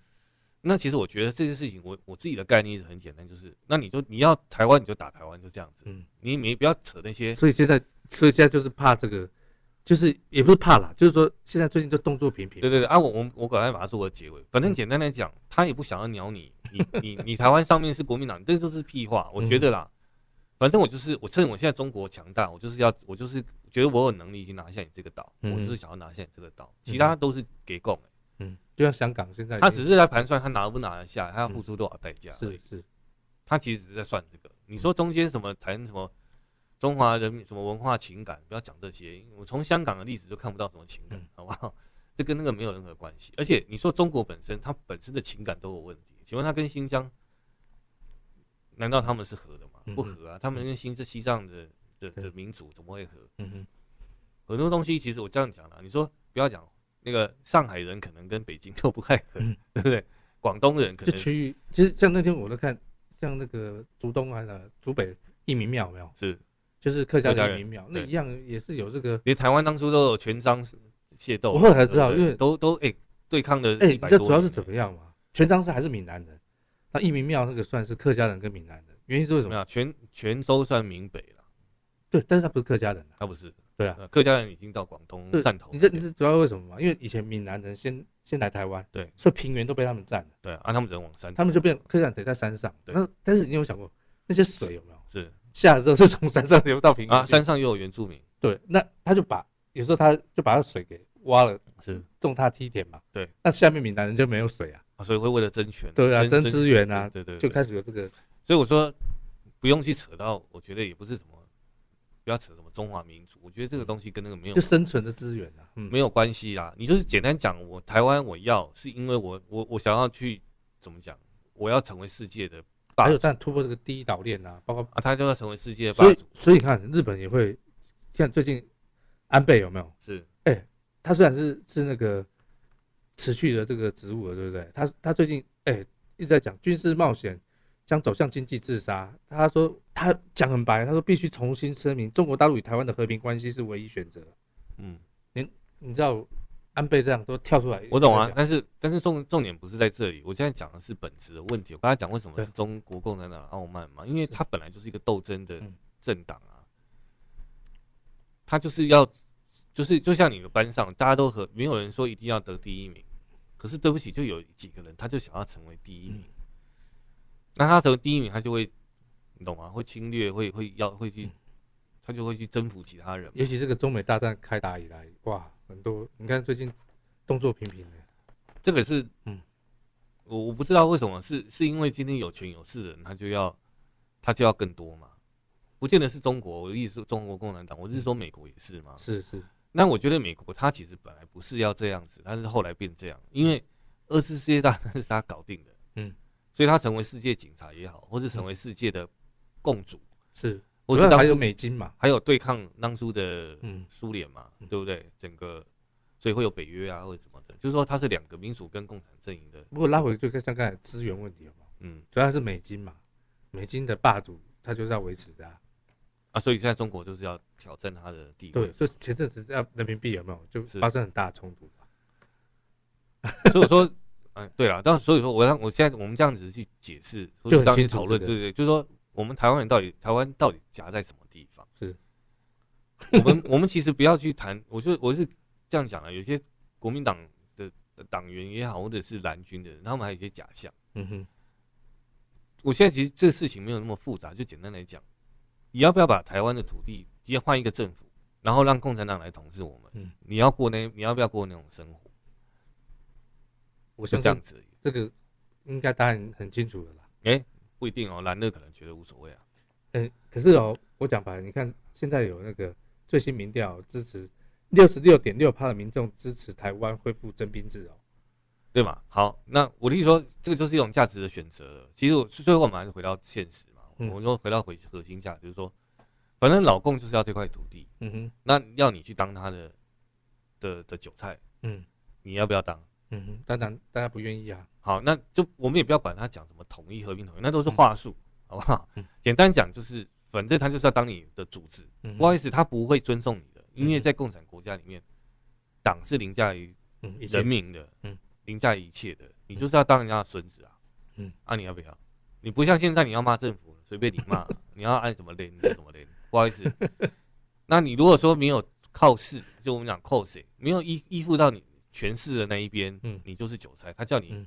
那其实我觉得这件事情，我我自己的概念是很简单，就是那你就你要台湾你就打台湾，就这样子。嗯。你你不要扯那些。所以现在，所以现在就是怕这个，就是也不是怕啦，就是说现在最近就动作频频。对对对啊，我我我赶快把它做个结尾。反正简单来讲，他也不想要鸟你，你你你台湾上面是国民党，这都是屁话。我觉得啦，反正我就是我趁我现在中国强大，我就是要我就是。觉得我有能力去拿下你这个岛，嗯、我就是想要拿下你这个岛，其他都是给供。嗯，就像香港现在，他只是在盘算他拿不拿得下，他要付出多少代价。是是，他其实只是在算这个。你说中间什么谈什么中华人民什么文化情感，不要讲这些。我从香港的历史就看不到什么情感，好不好？这跟那个没有任何关系。而且你说中国本身，它本身的情感都有问题。请问他跟新疆，难道他们是合的吗？不合啊，他们跟新是西藏的。的的民主怎么会合？嗯哼，很多东西其实我这样讲了，你说不要讲那个上海人可能跟北京都不太合，嗯、对不对？广东人可能区域，其实像那天我都看，像那个竹东还是竹北一民庙没有？是，就是客家人义民庙，那一样也是有这个。连台湾当初都有全章械斗，我后来才知道，因为都都哎、欸、对抗的哎，这主要是怎么样嘛？全章是还是闽南人，那一民庙那个算是客家人跟闽南人，原因是为什么？全全州算闽北。对，但是他不是客家人，他不是。对啊，客家人已经到广东汕头。你这你是主要为什么吗？因为以前闽南人先先来台湾，对，所以平原都被他们占了。对啊，他们人往山，他们就变客家人得在山上。那但是你有想过那些水有没有？是下了之后是从山上流到平原啊，山上又有原住民。对，那他就把有时候他就把他水给挖了，是种他梯田嘛。对，那下面闽南人就没有水啊，所以会为了争权，对啊，争资源啊，对对，就开始有这个。所以我说不用去扯到，我觉得也不是什么。不要扯什么中华民族，我觉得这个东西跟那个没有就生存的资源啊，没有关系啦。你就是简单讲，我台湾我要是因为我我我想要去怎么讲，我要成为世界的霸主，还有但突破这个第一岛链啊，包括啊，他就要成为世界的霸主。所以所以你看日本也会像最近安倍有没有？是哎、欸，他虽然是是那个辞去的这个职务了，对不对？他他最近哎、欸、一直在讲军事冒险。将走向经济自杀。他说他讲很白，他说必须重新声明，中国大陆与台湾的和平关系是唯一选择。嗯，你你知道安倍这样都跳出来，我懂啊。但是但是重重点不是在这里，我现在讲的是本质的问题。我刚才讲为什么是中国共产党傲慢嘛？因为他本来就是一个斗争的政党啊，他就是要就是就像你的班上，大家都和没有人说一定要得第一名，可是对不起，就有几个人他就想要成为第一名。那他成为第一名，他就会，你懂吗？会侵略，会会要会去，他就会去征服其他人。尤其这个中美大战开打以来，哇，很多你看最近动作频频的，这个是，嗯，我我不知道为什么，是是因为今天有权有势的人，他就要他就要更多嘛？不见得是中国，我的意思是中国共产党，我是说美国也是嘛？是是。那我觉得美国他其实本来不是要这样子，但是后来变这样，因为二次世界大战是他搞定的，嗯。所以他成为世界警察也好，或是成为世界的共主，是，我觉得还有美金嘛，还有对抗当初的嗯苏联嘛，对不对？整个，所以会有北约啊，或者什么的，就是说它是两个民主跟共产阵营的。不过拉回就跟像刚才资源问题好不好？嗯，主要是美金嘛，美金的霸主他就是要维持的啊。啊，所以现在中国就是要挑战它的地位。对，所以前阵子要人民币有没有就发生很大的冲突？所以说，嗯，对了，但所以说，我让我现在我们这样子去解释，就当先讨论，对对，就是说，我们台湾人到底台湾到底夹在什么地方？是，我们我们其实不要去谈，我就我是这样讲的，有些国民党的党员也好，或者是蓝军的人，他们还有一些假象。嗯哼，我现在其实这个事情没有那么复杂，就简单来讲，你要不要把台湾的土地直接换一个政府，然后让共产党来统治我们？嗯，你要过那你要不要过那种生活？我是这样子，这个应该答案很清楚的啦。哎、欸，不一定哦，蓝的可能觉得无所谓啊。嗯，可是哦，我讲白了，你看现在有那个最新民调支持六十六点六趴的民众支持台湾恢复征兵制哦，对嘛？好，那我的意思说，这个就是一种价值的选择。其实我最后我们还是回到现实嘛，嗯、我们说回到回核心价值，就是说，反正老共就是要这块土地，嗯哼，那要你去当他的的的韭菜，嗯，你要不要当？嗯哼，当然大家不愿意啊。好，那就我们也不要管他讲什么统一、和平、统一，那都是话术，嗯、好不好？嗯、简单讲就是，反正他就是要当你的主子。嗯、不好意思，他不会尊重你的，因为在共产国家里面，党是凌驾于人民的，嗯，凌驾于一切的。你就是要当人家的孙子啊。嗯，啊，你要不要？你不像现在，你要骂政府，随便你骂，你要按什么连就怎么连。不好意思，那你如果说没有靠势，就我们讲靠谁，没有依依附到你。权势的那一边，嗯，你就是韭菜。他叫你，嗯、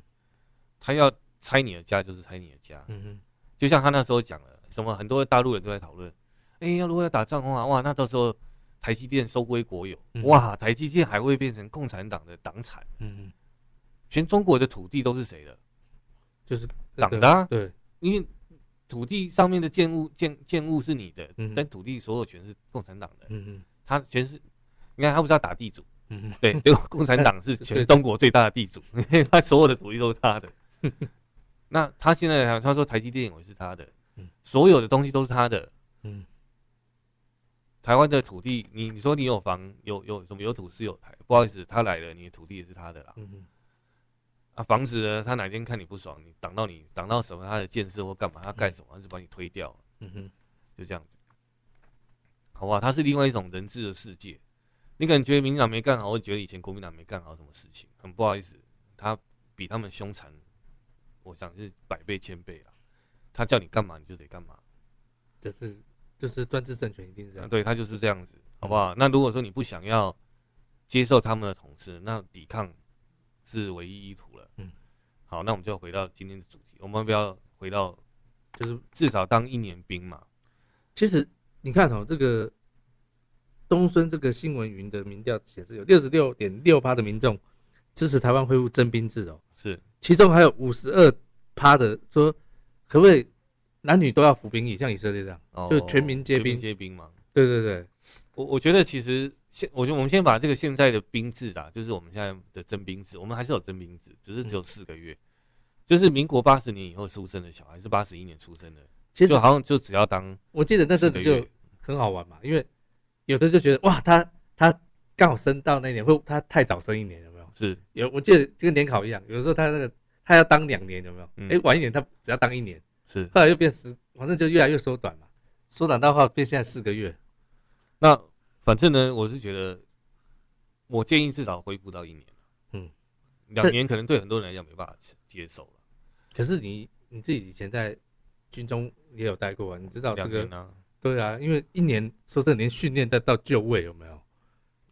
他要拆你的家，就是拆你的家。嗯哼，就像他那时候讲了，什么很多大陆人都在讨论，哎、欸，要如果要打仗的话，哇，那到时候台积电收归国有，嗯、哇，台积电还会变成共产党的党产。嗯哼，全中国的土地都是谁的？就是党的、啊。对，因为土地上面的建物建建物是你的，嗯、但土地所有权是共产党的。嗯嗯，他全是，你看他不是要打地主。嗯，对，结果共产党是全中国最大的地主，因 为他所有的土地都是他的。那他现在他说台积电也是他的，所有的东西都是他的。嗯，台湾的土地，你你说你有房有有什么有土是有台，不好意思，他来了，你的土地也是他的啦。嗯啊，房子呢，他哪天看你不爽，你挡到你挡到什么他的建设或干嘛，他干什么他就把你推掉。嗯哼，就这样子，好不好？他是另外一种人治的世界。你可能觉得民进党没干好，我觉得以前国民党没干好什么事情，很不好意思，他比他们凶残，我想是百倍千倍啊。他叫你干嘛你就得干嘛，这是就是专制政权一定是这样，对他就是这样子，好不好？嗯、那如果说你不想要接受他们的统治，那抵抗是唯一意图了。嗯，好，那我们就要回到今天的主题，我们不要回到就是至少当一年兵嘛。其实你看哦，这个。东森这个新闻云的民调显示，有六十六点六趴的民众支持台湾恢复征兵制哦，是，其中还有五十二趴的说，可不可以男女都要服兵役，像以色列这样，哦、就全民皆兵，皆兵嘛。对对对，我我觉得其实现，我觉得我们先把这个现在的兵制啊，就是我们现在的征兵制，我们还是有征兵制，只是只有四个月，嗯、就是民国八十年以后出生的小孩，是八十一年出生的，其实就好像就只要当，我记得那阵子就很好玩嘛，因为。有的就觉得哇，他他刚好升到那一年，会他太早升一年，有没有？是有，我记得就跟年考一样，有的时候他那个他要当两年，有没有？哎、嗯欸，晚一点他只要当一年，是后来又变十，反正就越来越缩短嘛，缩短到话变现在四个月。那反正呢，我是觉得，我建议至少恢复到一年，嗯，两年可能对很多人来讲没办法接受了。可是你你自己以前在军中也有待过啊，你知道这个呢？对啊，因为一年说真的，连训练再到就位有没有？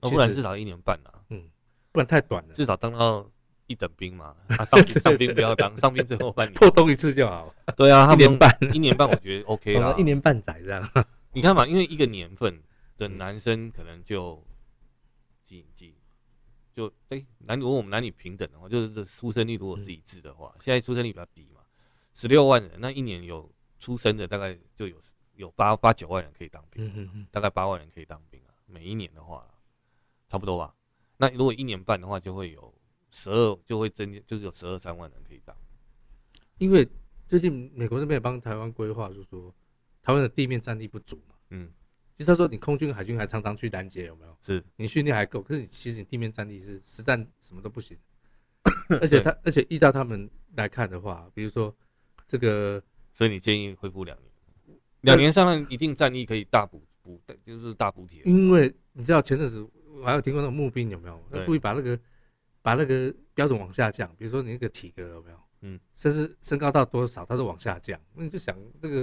哦，不然至少一年半啊。嗯，不然太短了。至少当到一等兵嘛，他上兵上兵 不要当，上兵最后半年破冬一次就好。对啊，一年半，一年半我觉得 OK 了。一年半载这样。你看嘛，因为一个年份的男生可能就几几，就哎男如果我们男女平等的话，就是这出生率如果是一致的话，现在出生率比较低嘛，十六万人，那一年有出生的大概就有。有八八九万人可以当兵，嗯、哼哼大概八万人可以当兵啊。每一年的话，差不多吧。那如果一年半的话，就会有十二，就会增加，就是有十二三万人可以当。因为最近美国那边也帮台湾规划，就是说台湾的地面战力不足嘛。嗯，就他说你空军海军还常常去拦截，有没有？是你训练还够，可是你其实你地面战力是实战什么都不行。而且他，而且依照他们来看的话，比如说这个，所以你建议恢复两年。两年上任一定战力可以大补补，就是大补贴。因为你知道前阵子我还有听过那种募兵有没有？他故意把那个把那个标准往下降，比如说你那个体格有没有？嗯，甚至身高到多少，他都往下降。那你就想这个，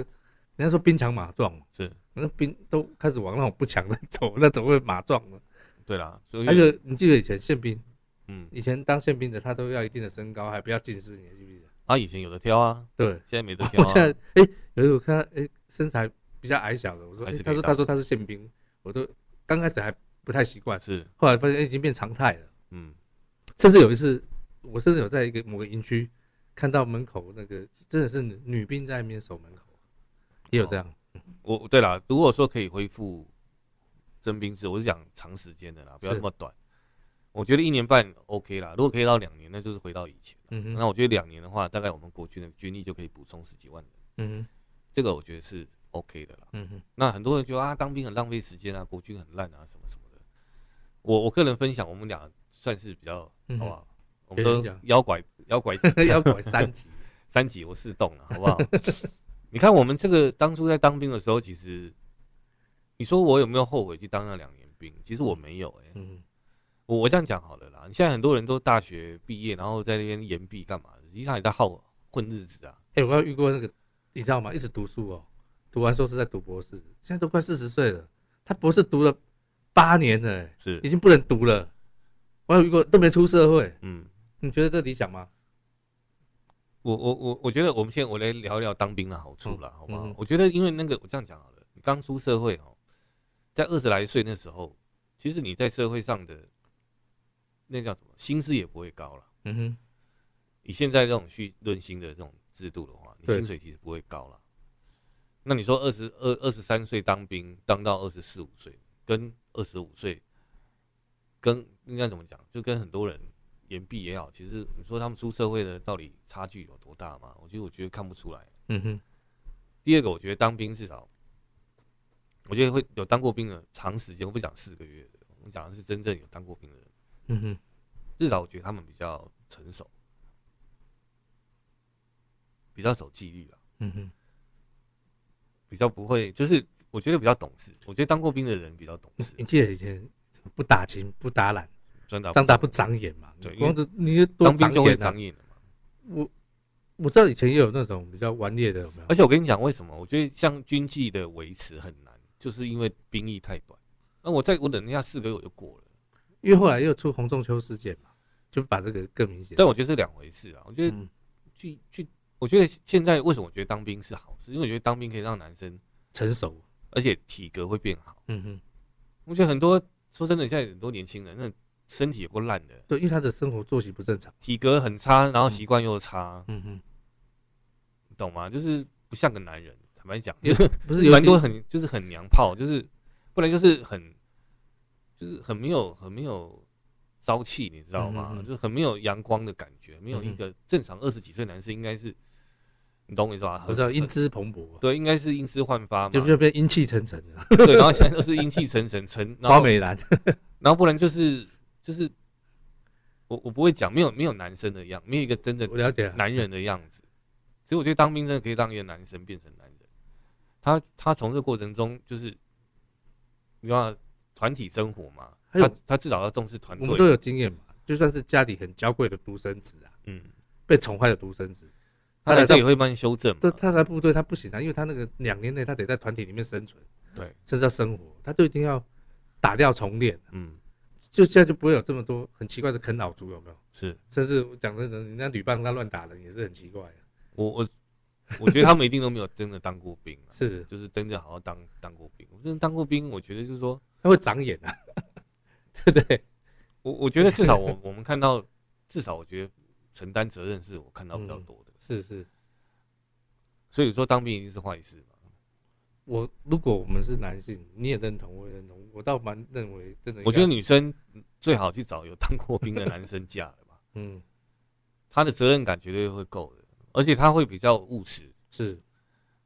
人家说兵强马壮嘛，是，那兵都开始往那种不强的 走，那怎么会马壮呢？对啦，而且你记得以前宪兵，嗯，以前当宪兵的他都要一定的身高，还不要近视，你记不？啊，以前有的挑啊，对，现在没得挑。我现在哎，有一次我看哎身材比较矮小的，我说，他说他说他是宪兵，我都刚开始还不太习惯，是，后来发现已经变常态了，嗯，甚至有一次，我甚至有在一个某个营区看到门口那个真的是女兵在那边守门口，也有这样。我对了，如果说可以恢复征兵制，我是讲长时间的啦，不要那么短。我觉得一年半 OK 啦，如果可以到两年，那就是回到以前。嗯哼，那我觉得两年的话，大概我们国军的军力就可以补充十几万人。嗯哼，这个我觉得是 OK 的啦。嗯哼，那很多人觉得啊，当兵很浪费时间啊，国军很烂啊，什么什么的。我我个人分享，我们俩算是比较好不好？我们都腰拐腰拐腰拐三级，三级我四动了，好不好？你看我们这个当初在当兵的时候，其实你说我有没有后悔去当那两年兵？其实我没有哎。嗯。我我这样讲好了啦，你现在很多人都大学毕业，然后在那边延毕干嘛的？实际上也在耗混日子啊。哎、欸，我刚遇过那个，你知道吗？一直读书哦，读完硕士再读博士，现在都快四十岁了，他博士读了八年了，是已经不能读了。我有遇过都没出社会，嗯，你觉得这理想吗？我我我我觉得我们现在我来聊一聊当兵的好处了，嗯、好不好？嗯、我觉得因为那个我这样讲好了，你刚出社会哦，在二十来岁那时候，其实你在社会上的。那叫什么？薪资也不会高了。嗯哼，以现在这种去论薪的这种制度的话，你薪水其实不会高了。那你说二十二、二十三岁当兵，当到二十四五岁，跟二十五岁，跟应该怎么讲？就跟很多人延毕也好，其实你说他们出社会的到底差距有多大吗？我觉得，我觉得看不出来。嗯哼。第二个，我觉得当兵至少，我觉得会有当过兵的长时间，我不讲四个月的，我讲的是真正有当过兵的人。嗯哼，至少我觉得他们比较成熟，比较守纪律吧。嗯哼，比较不会，就是我觉得比较懂事。我觉得当过兵的人比较懂事。你记得以前不打勤不打懒，张大不长眼嘛？对，光是你当兵就会长眼了嘛。我我知道以前也有那种比较顽劣的，有没有？而且我跟你讲，为什么？我觉得像军纪的维持很难，就是因为兵役太短。那我再我等一下四个月我就过了。因为后来又出洪仲秋事件嘛，就把这个更明显。但我觉得是两回事啊。我觉得去去，我觉得现在为什么我觉得当兵是好事？因为我觉得当兵可以让男生成熟，而且体格会变好。嗯哼。我觉得很多说真的，现在很多年轻人那身体有够烂的。对，因为他的生活作息不正常，体格很差，然后习惯又差。嗯哼。你懂吗？就是不像个男人。坦白讲，不是有 蛮多很就是很娘炮，就是不然就是很。就是很没有很没有朝气，你知道吗？嗯嗯嗯，就是很没有阳光的感觉，没有一个正常二十几岁男生应该是，你懂我意思吧？我知道英姿蓬勃，对，应该是英姿焕发嘛，就就变阴气沉沉的。对，然后现在都是阴气沉沉沉，花美男，然后不然就是就是我我不会讲，没有没有男生的样，没有一个真的男人的样子。所以我觉得当兵真的可以让一个男生变成男人。他他从这个过程中就是，你看。团体生活嘛，他他至少要重视团队。我们都有经验嘛，就算是家里很娇贵的独生子啊，嗯，被宠坏的独生子，他来这也会帮你修正。对，他在部队他不行啊，因为他那个两年内他得在团体里面生存，对，甚至要生活，他就一定要打掉重练。嗯，就现在就不会有这么多很奇怪的啃老族，有没有？是，甚至讲真的，人家旅伴他乱打人也是很奇怪。我我。我觉得他们一定都没有真的当过兵，是，就是真的好好当当过兵。我真的当过兵，我觉得就是说他会长眼啊，对不对？我我觉得至少我 我们看到，至少我觉得承担责任是我看到比较多的，是是。所以说当兵一定是坏事嘛？我如果我们是男性，你也认同，我也认同，我倒蛮认为真的。我觉得女生最好去找有当过兵的男生嫁了吧，嗯，他的责任感绝对会够的。而且他会比较务实，是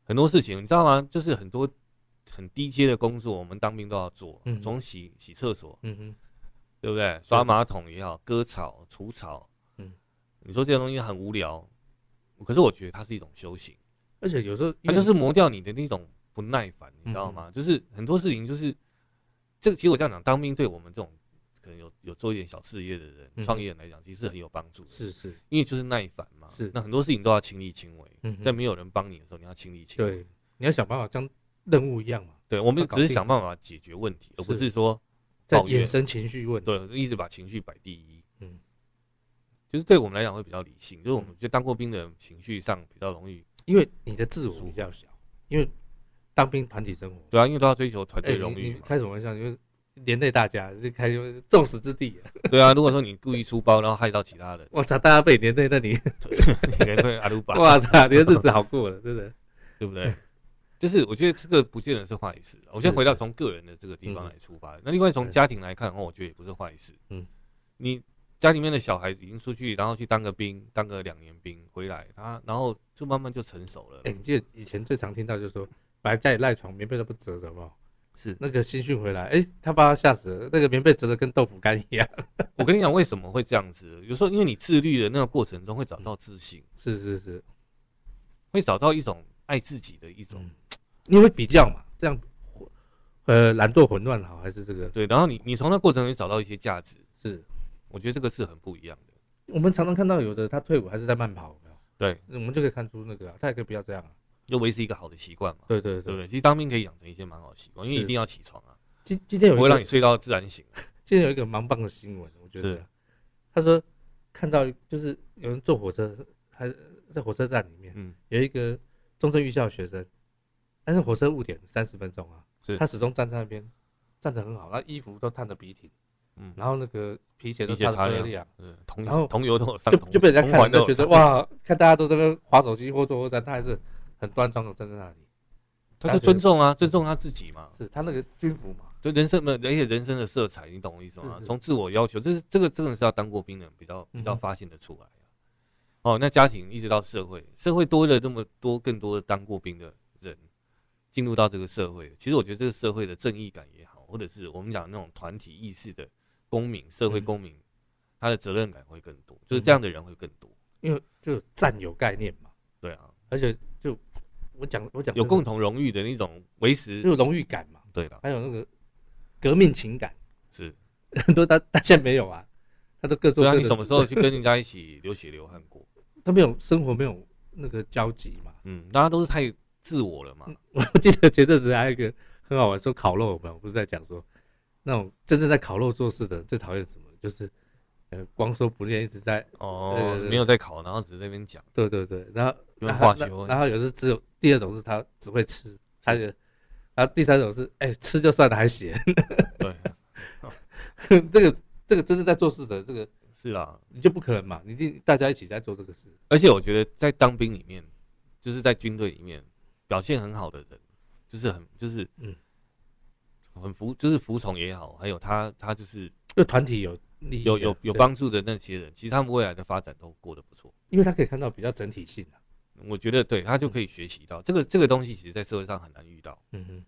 很多事情你知道吗？就是很多很低阶的工作，我们当兵都要做，从洗洗厕所，嗯哼，对不对？刷马桶也好，割草、除草，嗯，你说这些东西很无聊，可是我觉得它是一种修行，而且有时候它就是磨掉你的那种不耐烦，你知道吗？嗯、就是很多事情就是这个，其实我这样讲，当兵对我们这种可能有有做一点小事业的人、创、嗯、业人来讲，其实很有帮助的。是是，因为就是耐烦嘛。是，那很多事情都要亲力亲为，嗯、在没有人帮你的时候，你要亲力亲为。对，你要想办法像任务一样嘛。对，我们只是想办法解决问题，而不是说在衍生情绪问题。对，一直把情绪摆第一。嗯。就是对我们来讲会比较理性，就是我们就当过兵的人情绪上比较容易，因为你的自我比较小，因为当兵团体生活，对啊，因为都要追求团队荣誉。开什么玩笑？因为连累大家，就开众矢之的。对啊，如果说你故意出包，然后害到其他人，我操，大家被连累，那 你连累阿鲁巴，我操，你的日子好过了，真的，对不对？就是我觉得这个不见得是坏事。我先回到从个人的这个地方来出发，那另外从家庭来看的话，我觉得也不是坏事。嗯，你。家里面的小孩已经出去，然后去当个兵，当个两年兵回来，他然后就慢慢就成熟了。哎、欸，你记得以前最常听到就是说，本来家里赖床，棉被都不折的嘛。是那个新训回来，哎、欸，他把他吓死了，那个棉被折的跟豆腐干一样。我跟你讲，为什么会这样子？有时候因为你自律的那个过程中会找到自信，是是是，会找到一种爱自己的一种，嗯、因为比较嘛，这样，呃，懒惰混乱好还是这个？对，然后你你从那过程中找到一些价值，是。我觉得这个是很不一样的。我们常常看到有的他退伍还是在慢跑，有没有？对，我们就可以看出那个、啊，他也可以不要这样啊，就维持一个好的习惯嘛。对对对，对，对，其实当兵可以养成一些蛮好的习惯，因为一定要起床啊。今今天有不会让你睡到自然醒。今天有一个蛮棒的新闻，我觉得他说看到就是有人坐火车，还在火车站里面，嗯，有一个中正预校的学生，但是火车误点三十分钟啊，是他始终站在那边，站得很好，那衣服都烫得笔挺。嗯，然后那个皮鞋都擦得亮，嗯，然后同油都就就被人家看，就觉得哇，看大家都在那边滑手机或坐火车，他还是很端庄的站在那里。他就尊重啊，尊重他自己嘛，是他那个军服嘛，就人生的，而且人生的色彩，你懂我意思吗？从自我要求，这是这个真的是要当过兵的人比较比较发现的出来。哦，那家庭一直到社会，社会多了这么多更多的当过兵的人进入到这个社会，其实我觉得这个社会的正义感也好，或者是我们讲那种团体意识的。公民，社会公民，嗯、他的责任感会更多，就是这样的人会更多，因为就占有概念嘛。对啊，而且就我讲我讲有共同荣誉的那种维持，就荣誉感嘛。对的，还有那个革命情感是 很多，大大家没有啊，他都各做各的。对啊，你什么时候去跟人家一起流血流汗过？他没有生活，没有那个交集嘛。嗯，大家都是太自我了嘛。我记得前阵子还有一个很好玩，说烤肉嘛，我不是在讲说。那种真正在烤肉做事的最讨厌什么？就是，呃，光说不练，一直在哦，没有在烤，然后只是在那边讲。对对对，然后然后然后有时只有第二种是他只会吃，他就，然后第三种是哎吃就算了还咸。对，这个这个真正在做事的这个是啦，你就不可能嘛，你一定大家一起在做这个事。而且我觉得在当兵里面，就是在军队里面表现很好的人，就是很就是嗯。很服，就是服从也好，还有他，他就是对团体有有有有帮助的那些人，其实他们未来的发展都过得不错，因为他可以看到比较整体性的。我觉得对他就可以学习到这个这个东西，其实在社会上很难遇到。嗯哼，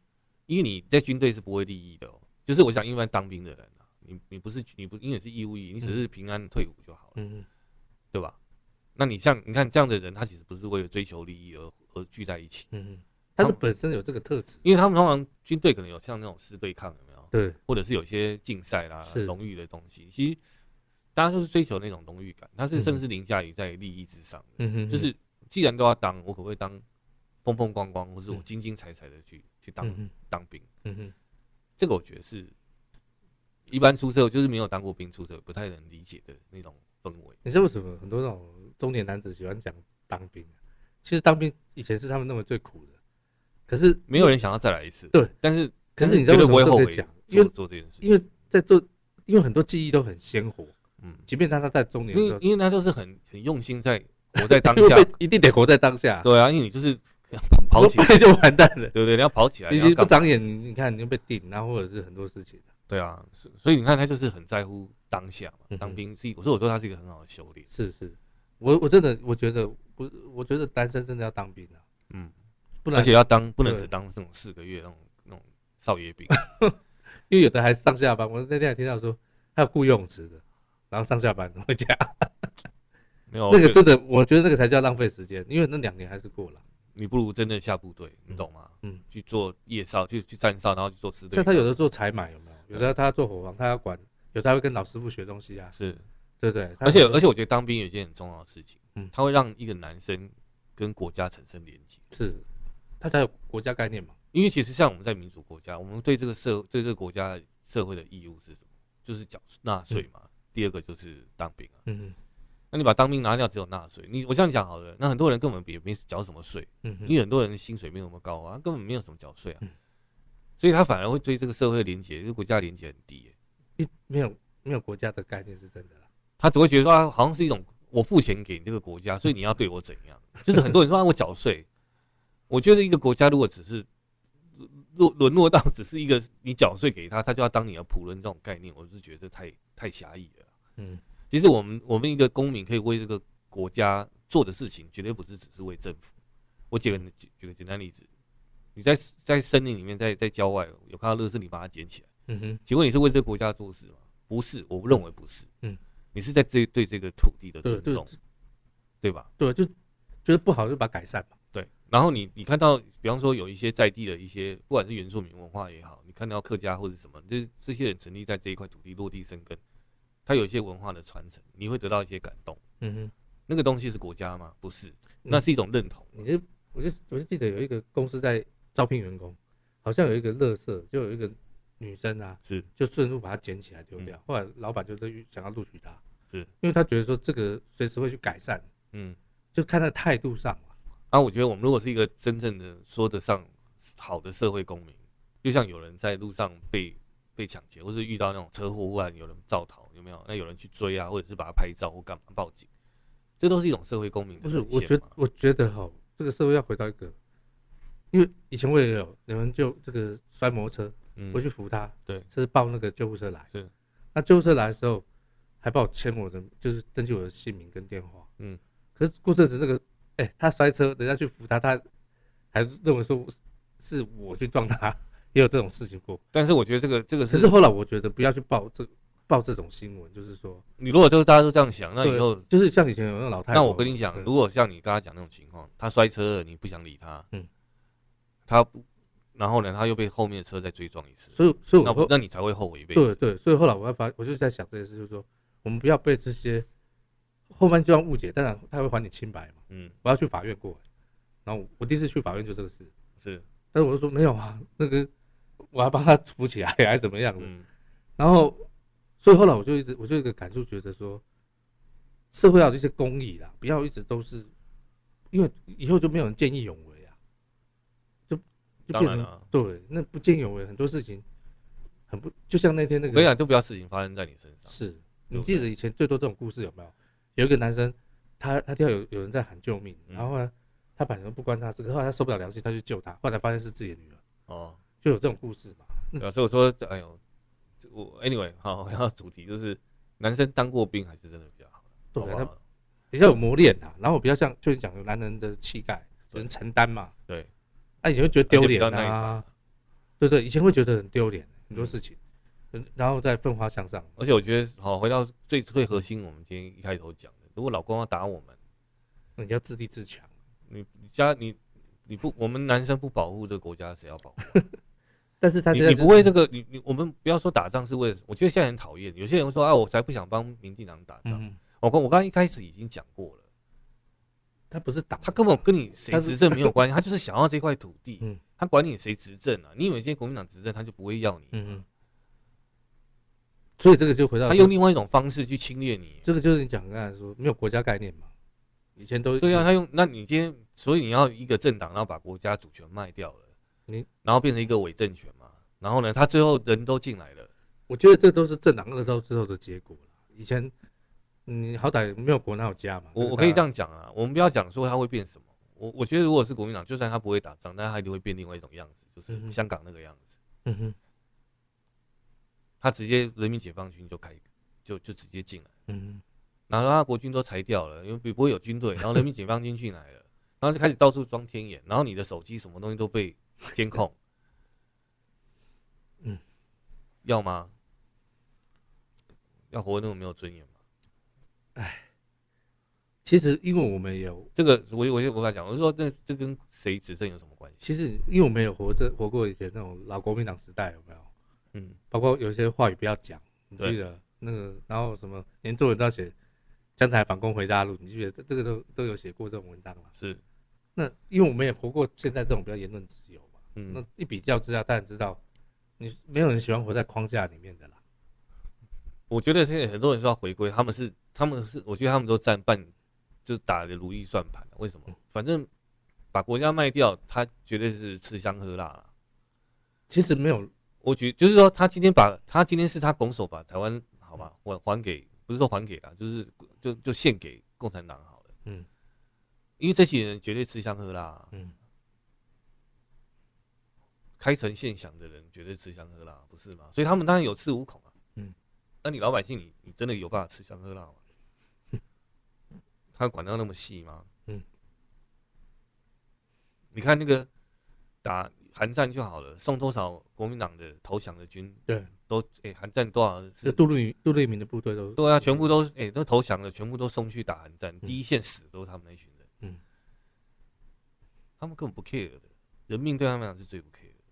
因为你在军队是不会利益的，就是我想，因为当兵的人啊，你你不是你不你也是义务役，你只是平安退伍就好了，嗯哼，对吧？那你像你看这样的人，他其实不是为了追求利益而而聚在一起，嗯哼。他是本身有这个特质，因为他们通常军队可能有像那种师对抗有没有？对，或者是有些竞赛啦、荣誉的东西。其实大家都是追求那种荣誉感，他是甚至凌驾于在利益之上。嗯哼，就是既然都要当，我可不可以当风风光光，或是我精精彩彩的去去当当兵？嗯哼，这个我觉得是一般出社会就是没有当过兵出社会不太能理解的那种氛围。你知道为什么很多那种中年男子喜欢讲当兵？其实当兵以前是他们认为最苦的。可是没有人想要再来一次。对，但是可是你知道为什么会讲？因为做这件事，因为在做，因为很多记忆都很鲜活。嗯，即便他他在中年，因为因为他就是很 很用心在活在当下，一定得活在当下。对啊，因为你就是跑起来 就完蛋了，对不对？你要跑起来，你不长眼，你你看你就被定，然后或者是很多事情。对啊，所以你看他就是很在乎当下嘛。当兵是，我说我说他是一个很好的修炼。是是，我我真的我觉得我我觉得单身真的要当兵啊。嗯。而且要当不能只当这种四个月那种那种少爷兵，因为有的还上下班。我那天还听到说还有雇游泳池的，然后上下班回家。没有 那个真的，我觉得那个才叫浪费时间，因为那两年还是过了。你不如真的下部队，你懂吗？嗯，去做夜哨，去去站哨，然后去做支队。像他有的做采买有没有？有的他做伙房，他要管，有的他会跟老师傅学东西啊。是，对对。而且而且，我觉得当兵有一件很重要的事情，嗯，他会让一个男生跟国家产生连接。是，他才有国家概念嘛。因为其实像我们在民主国家，我们对这个社对这个国家社会的义务是什么？就是缴纳税嘛。第二个就是当兵啊。嗯。那你把当兵拿掉，只有纳税。你我这样讲好了，那很多人根本也没缴什么税，嗯，因为很多人的薪水没有那么高啊，根本没有什么缴税啊，所以他反而会对这个社会连结，就是国家连结很低，欸，没有没有国家的概念是真的啦，他只会觉得说，啊好像是一种我付钱给你这个国家，所以你要对我怎样？就是很多人说啊，我缴税，我觉得一个国家如果只是落沦落到只是一个你缴税给他，他就要当你的仆人这种概念，我是觉得太太狭义了，嗯。其实我们我们一个公民可以为这个国家做的事情，绝对不是只是为政府。我举个举举个简单例子，你在在森林里面，在在郊外有看到垃圾，你把它捡起来。嗯哼，请问你是为这个国家做事吗？不是，我不认为不是。嗯，你是在这对这个土地的尊重，对吧？对，就觉得不好就把它改善嘛。对，然后你你看到，比方说有一些在地的一些，不管是原住民文化也好，你看到客家或者什么，这这些人成立在这一块土地落地生根。他有一些文化的传承，你会得到一些感动。嗯哼，那个东西是国家吗？不是，那是一种认同。你就，我就，我就记得有一个公司在招聘员工，好像有一个垃圾，就有一个女生啊，是，就顺路把它捡起来丢掉。后来老板就想要录取她，是因为他觉得说这个随时会去改善。嗯，就看在态度上嘛。啊，我觉得我们如果是一个真正的说得上好的社会公民，就像有人在路上被。被抢劫，或是遇到那种车祸，忽然有人造逃，有没有？那有人去追啊，或者是把他拍照或干嘛报警，这都是一种社会公民的。不是，我觉得，我觉得哈，这个社会要回到一个，因为以前我也有有人就这个摔摩托车，嗯，我去扶他，对，这是报那个救护车来，是。那救护车来的时候，还帮我签我的，就是登记我的姓名跟电话，嗯。可是过阵子那个，哎、欸，他摔车，人家去扶他，他还是认为说是我去撞他。也有这种事情过，但是我觉得这个这个是，可是后来我觉得不要去报这报这种新闻，就是说，你如果就是大家都这样想，那以后就是像以前有那个老太太，那我跟你讲，如果像你刚才讲那种情况，他摔车了，你不想理他，嗯，他，然后呢，他又被后面的车再追撞一次，所以所以我那那你才会后悔一辈子。对对，所以后来我要发，我就在想这件事，就是说，我们不要被这些后面这样误解，当然他会还你清白嘛，嗯，我要去法院过，然后我第一次去法院就这个事，是，但是我就说没有啊，那个。我要帮他扶起来，还是怎么样的？嗯、然后，所以后来我就一直，我就有一个感触，觉得说，社会要有一些公益啦，不要一直都是，因为以后就没有人见义勇为就变了对，那不见义勇为，很多事情很不，就像那天那个，我跟你讲，都不要事情发生在你身上。是你记得以前最多这种故事有没有？有一个男生，他他听到有有人在喊救命，然后呢，他本来不关他事，后来他受不了良心，他去救他，后来发现是自己的女儿。哦。就有这种故事嘛？有所以我说，哎呦，我 anyway 好，然后主题就是男生当过兵还是真的比较好，对，他比较有磨练啊。然后比较像，就是讲有男人的气概，有人承担嘛。对，那以前会觉得丢脸啊，对对，以前会觉得很丢脸，很多事情，然后再奋发向上。而且我觉得，好，回到最最核心，我们今天一开头讲的，如果老公要打我们，那你要自立自强。你家你你不，我们男生不保护这个国家，谁要保护？但是他你你不会这个，你你我们不要说打仗是为了，我觉得现在很讨厌。有些人说啊，我才不想帮民进党打仗。我我刚刚一开始已经讲过了，他不是党，他根本跟你谁执政没有关系，他就是想要这块土地。他管你谁执政啊？你以为今天国民党执政，他就不会要你？嗯，所以这个就回到他用另外一种方式去侵略你。这个就是你讲刚才说没有国家概念嘛？以前都对啊，他用那你今天，所以你要一个政党，然后把国家主权卖掉了。你然后变成一个伪政权嘛？然后呢，他最后人都进来了。我觉得这都是政党恶斗之后的结果。以前你好歹没有国哪有家嘛？我我可以这样讲啊，我们不要讲说他会变什么。我我觉得如果是国民党，就算他不会打仗，但是他一定会变另外一种样子，就是香港那个样子。嗯哼。他直接人民解放军就开，就就直接进来。嗯哼。然后他国军都裁掉了，因为不会有军队，然后人民解放军进来了。然后就开始到处装天眼，然后你的手机什么东西都被监控，嗯，要吗？要活得那么没有尊严吗？哎，其实因为我们有这个，我我我跟他讲，我说这这跟谁执政有什么关系？其实因为我们有活着活过以前那种老国民党时代，有没有？嗯，包括有一些话语不要讲，你记得那个，然后什么连作文都要写将台反攻回大陆，你记得这个都都有写过这种文章了。是，那因为我们也活过现在这种比较言论自由嘛，嗯，那一比较之下，当然知道，你没有人喜欢活在框架里面的啦。我觉得现在很多人说要回归，他们是他们是，我觉得他们都占半，就打的如意算盘。为什么？反正把国家卖掉，他绝对是吃香喝辣了。其实没有。我觉就是说，他今天把他今天是他拱手把台湾好吧还还给，不是说还给他，就是就就献给共产党好了。嗯，因为这些人绝对吃香喝辣。嗯，开城献饷的人绝对吃香喝辣，不是吗？所以他们当然有恃无恐啊。嗯，那你老百姓，你你真的有办法吃香喝辣吗？他管到那么细吗？嗯，你看那个打。韩战就好了，送多少国民党的投降的军？对，都哎，韩战多少？是杜瑞杜瑞明的部队都对啊，全部都哎都投降了，全部都送去打韩战，第一线死都是他们那群人。嗯，他们根本不 care 的，人命对他们来讲是最不 care 的。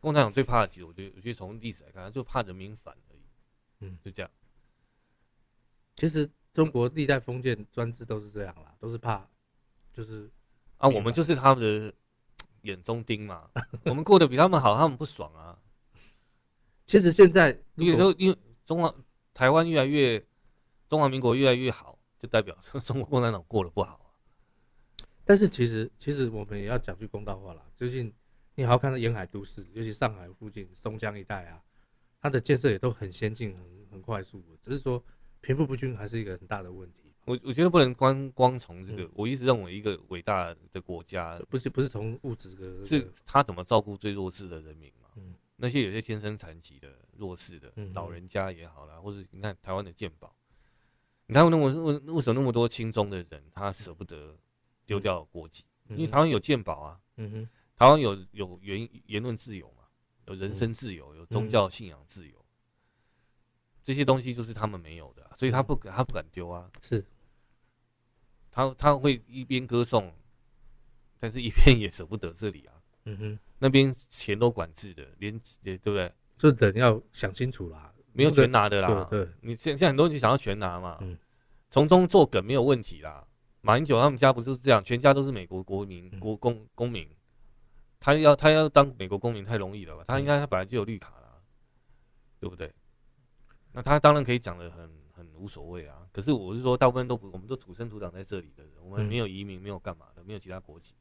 共产党最怕的，其实我觉得，我觉得从历史来看，就怕人民反而已。嗯，就这样。其实中国历代封建专制都是这样啦，都是怕，就是啊，我们就是他们的。眼中钉嘛，我们过得比他们好，他们不爽啊。其实现在因为都因为中华台湾越来越中华民国越来越好，就代表中国共产党过得不好啊。但是其实其实我们也要讲句公道话啦，最近你好好看到沿海都市，尤其上海附近松江一带啊，它的建设也都很先进、很很快速，只是说贫富不均还是一个很大的问题。我我觉得不能光光从这个，嗯、我一直认为一个伟大的国家不是不是从物质的，是他怎么照顾最弱势的人民嘛。嗯、那些有些天生残疾的弱势的、嗯、老人家也好啦，或者你看台湾的健保，你看那么为为什么那么多亲中的人他舍不得丢掉国籍？嗯、因为台湾有健保啊，嗯哼，台湾有有言言论自由嘛，有人身自由，有宗教信仰自由，嗯、这些东西就是他们没有的、啊，所以他不敢他不敢丢啊，是。他他会一边歌颂，但是一边也舍不得这里啊。嗯哼，那边钱都管制的，连对不对？这人要想清楚啦，没有全拿的啦。对，对你现现在很多人就想要全拿嘛。嗯，从中作梗没有问题啦。马英九他们家不就是这样，全家都是美国国民、国公公民。他要他要当美国公民太容易了吧？他应该他本来就有绿卡啦，对不对？那他当然可以讲得很。很无所谓啊，可是我是说，大部分都不，我们都土生土长在这里的人，我们没有移民，没有干嘛的，没有其他国籍，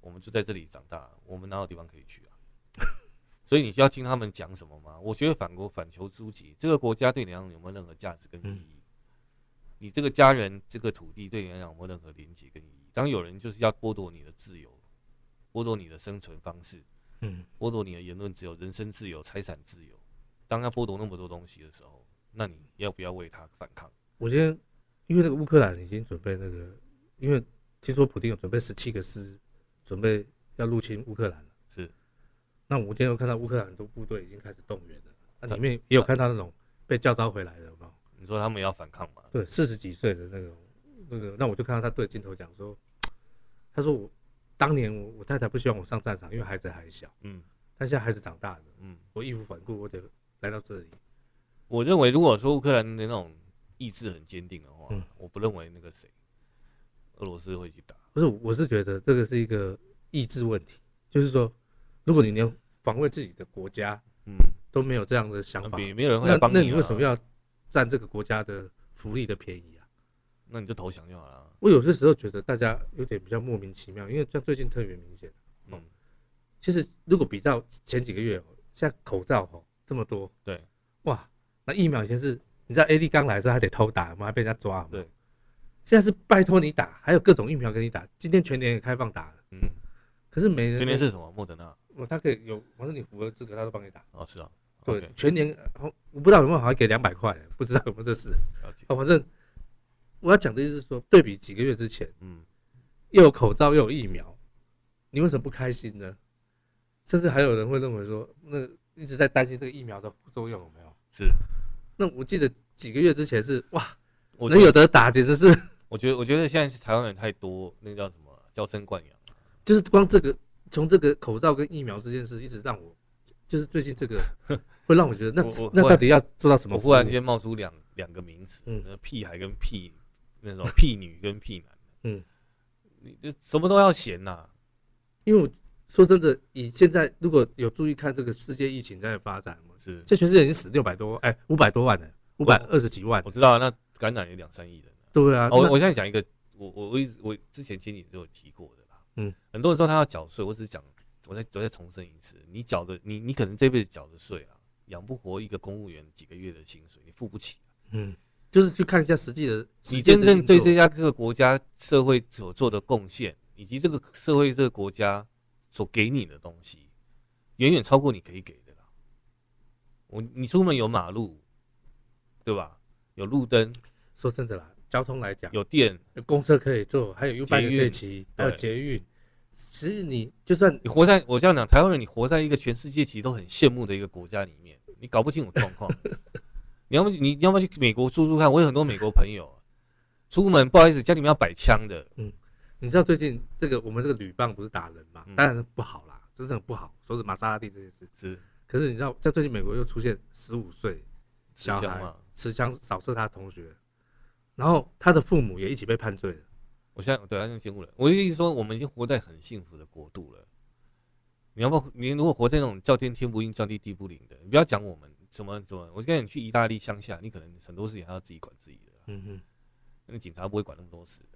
我们就在这里长大，我们哪有地方可以去啊？所以你需要听他们讲什么吗？我觉得反国反求诸己，这个国家对你来讲有没有任何价值跟意义？你这个家人、这个土地对你来讲有没有任何连接跟意义？当有人就是要剥夺你的自由，剥夺你的生存方式，嗯，剥夺你的言论自由、人身自由、财产自由，当他剥夺那么多东西的时候。那你要不要为他反抗？我今天因为那个乌克兰已经准备那个，因为听说普丁有准备十七个师，准备要入侵乌克兰了。是。那我今天有看到乌克兰很多部队已经开始动员了，那里面也有看到那种被叫召回来的，有没有？你说他们要反抗吗？对，四十几岁的那个那个，那我就看到他对镜头讲说，他说我当年我我太太不希望我上战场，因为孩子还小，嗯，但现在孩子长大了，嗯，我义无反顾，我得来到这里。我认为，如果说乌克兰的那种意志很坚定的话，嗯、我不认为那个谁，俄罗斯会去打。不是，我是觉得这个是一个意志问题。就是说，如果你连防卫自己的国家，嗯，都没有这样的想法，没有人会来帮你。那你为什么要占这个国家的福利的便宜啊？那你就投降就好了。我有些时候觉得大家有点比较莫名其妙，因为像最近特别明显。嗯，其实如果比较前几个月，现在口罩哦这么多，对，哇。那疫苗以前是，你知道 AD 刚来的时候还得偷打，我们还被人家抓。对，现在是拜托你打，还有各种疫苗给你打。今天全年也开放打了。嗯，可是没人。全年是什么？莫德纳。哦，他可以有，反正你符合资格，他都帮你打。哦，是啊。对，全年，我不知道有没有好像给两百块，不知道有没有这事。哦，反正我要讲的意思是说，对比几个月之前，嗯，又有口罩又有疫苗，你为什么不开心呢？甚至还有人会认为说，那一直在担心这个疫苗的副作用有没有？是。那我记得几个月之前是哇，我能有得打，简直是。我觉得，我觉得现在是台湾人太多，那个叫什么娇生惯养，就是光这个，从这个口罩跟疫苗这件事，一直让我，就是最近这个 会让我觉得，那那到底要做到什么？我忽然间冒出两两个名词，嗯，屁孩跟屁那种屁女跟屁男，嗯，你就什么都要嫌呐、啊，因为我说真的，以现在如果有注意看这个世界疫情在发展嘛，是，这全世界已经死六百多，哎，五百多万了，五百二十几万，我知道，那感染有两三亿人。对啊，我我现在讲一个，我我我一直我之前经理都有提过的啦，嗯，很多人说他要缴税，我只是讲，我再我再重申一次，你缴的你你可能这辈子缴的税啊，养不活一个公务员几个月的薪水，你付不起，嗯，就是去看一下实际的，你真正对这家这个国家社会所做的贡献，以及这个社会这个国家所给你的东西，远远超过你可以给的啦。我你出门有马路，对吧？有路灯，说真的啦。交通来讲，有电，有公车可以坐，还有 U 盘可以骑，还有捷运。其实你就算你活在我这样讲，台湾人你活在一个全世界其实都很羡慕的一个国家里面，你搞不清楚状况。你要不你要不要去美国住住看？我有很多美国朋友，出门不好意思，家里面要摆枪的。嗯，你知道最近这个我们这个铝棒不是打人嘛？当然是不好啦，真正不好。说是玛莎拉蒂这件事是，可是你知道在最近美国又出现十五岁小孩持枪扫射他同学。然后他的父母也一起被判罪了。我现在对他用监护人，我的意思说，我们已经活在很幸福的国度了。你要不，你如果活在那种叫天天不应，叫地地不灵的，你不要讲我们什么什么。我跟你去意大利乡下，你可能很多事情还要自己管自己的。嗯哼，那警察不会管那么多事的。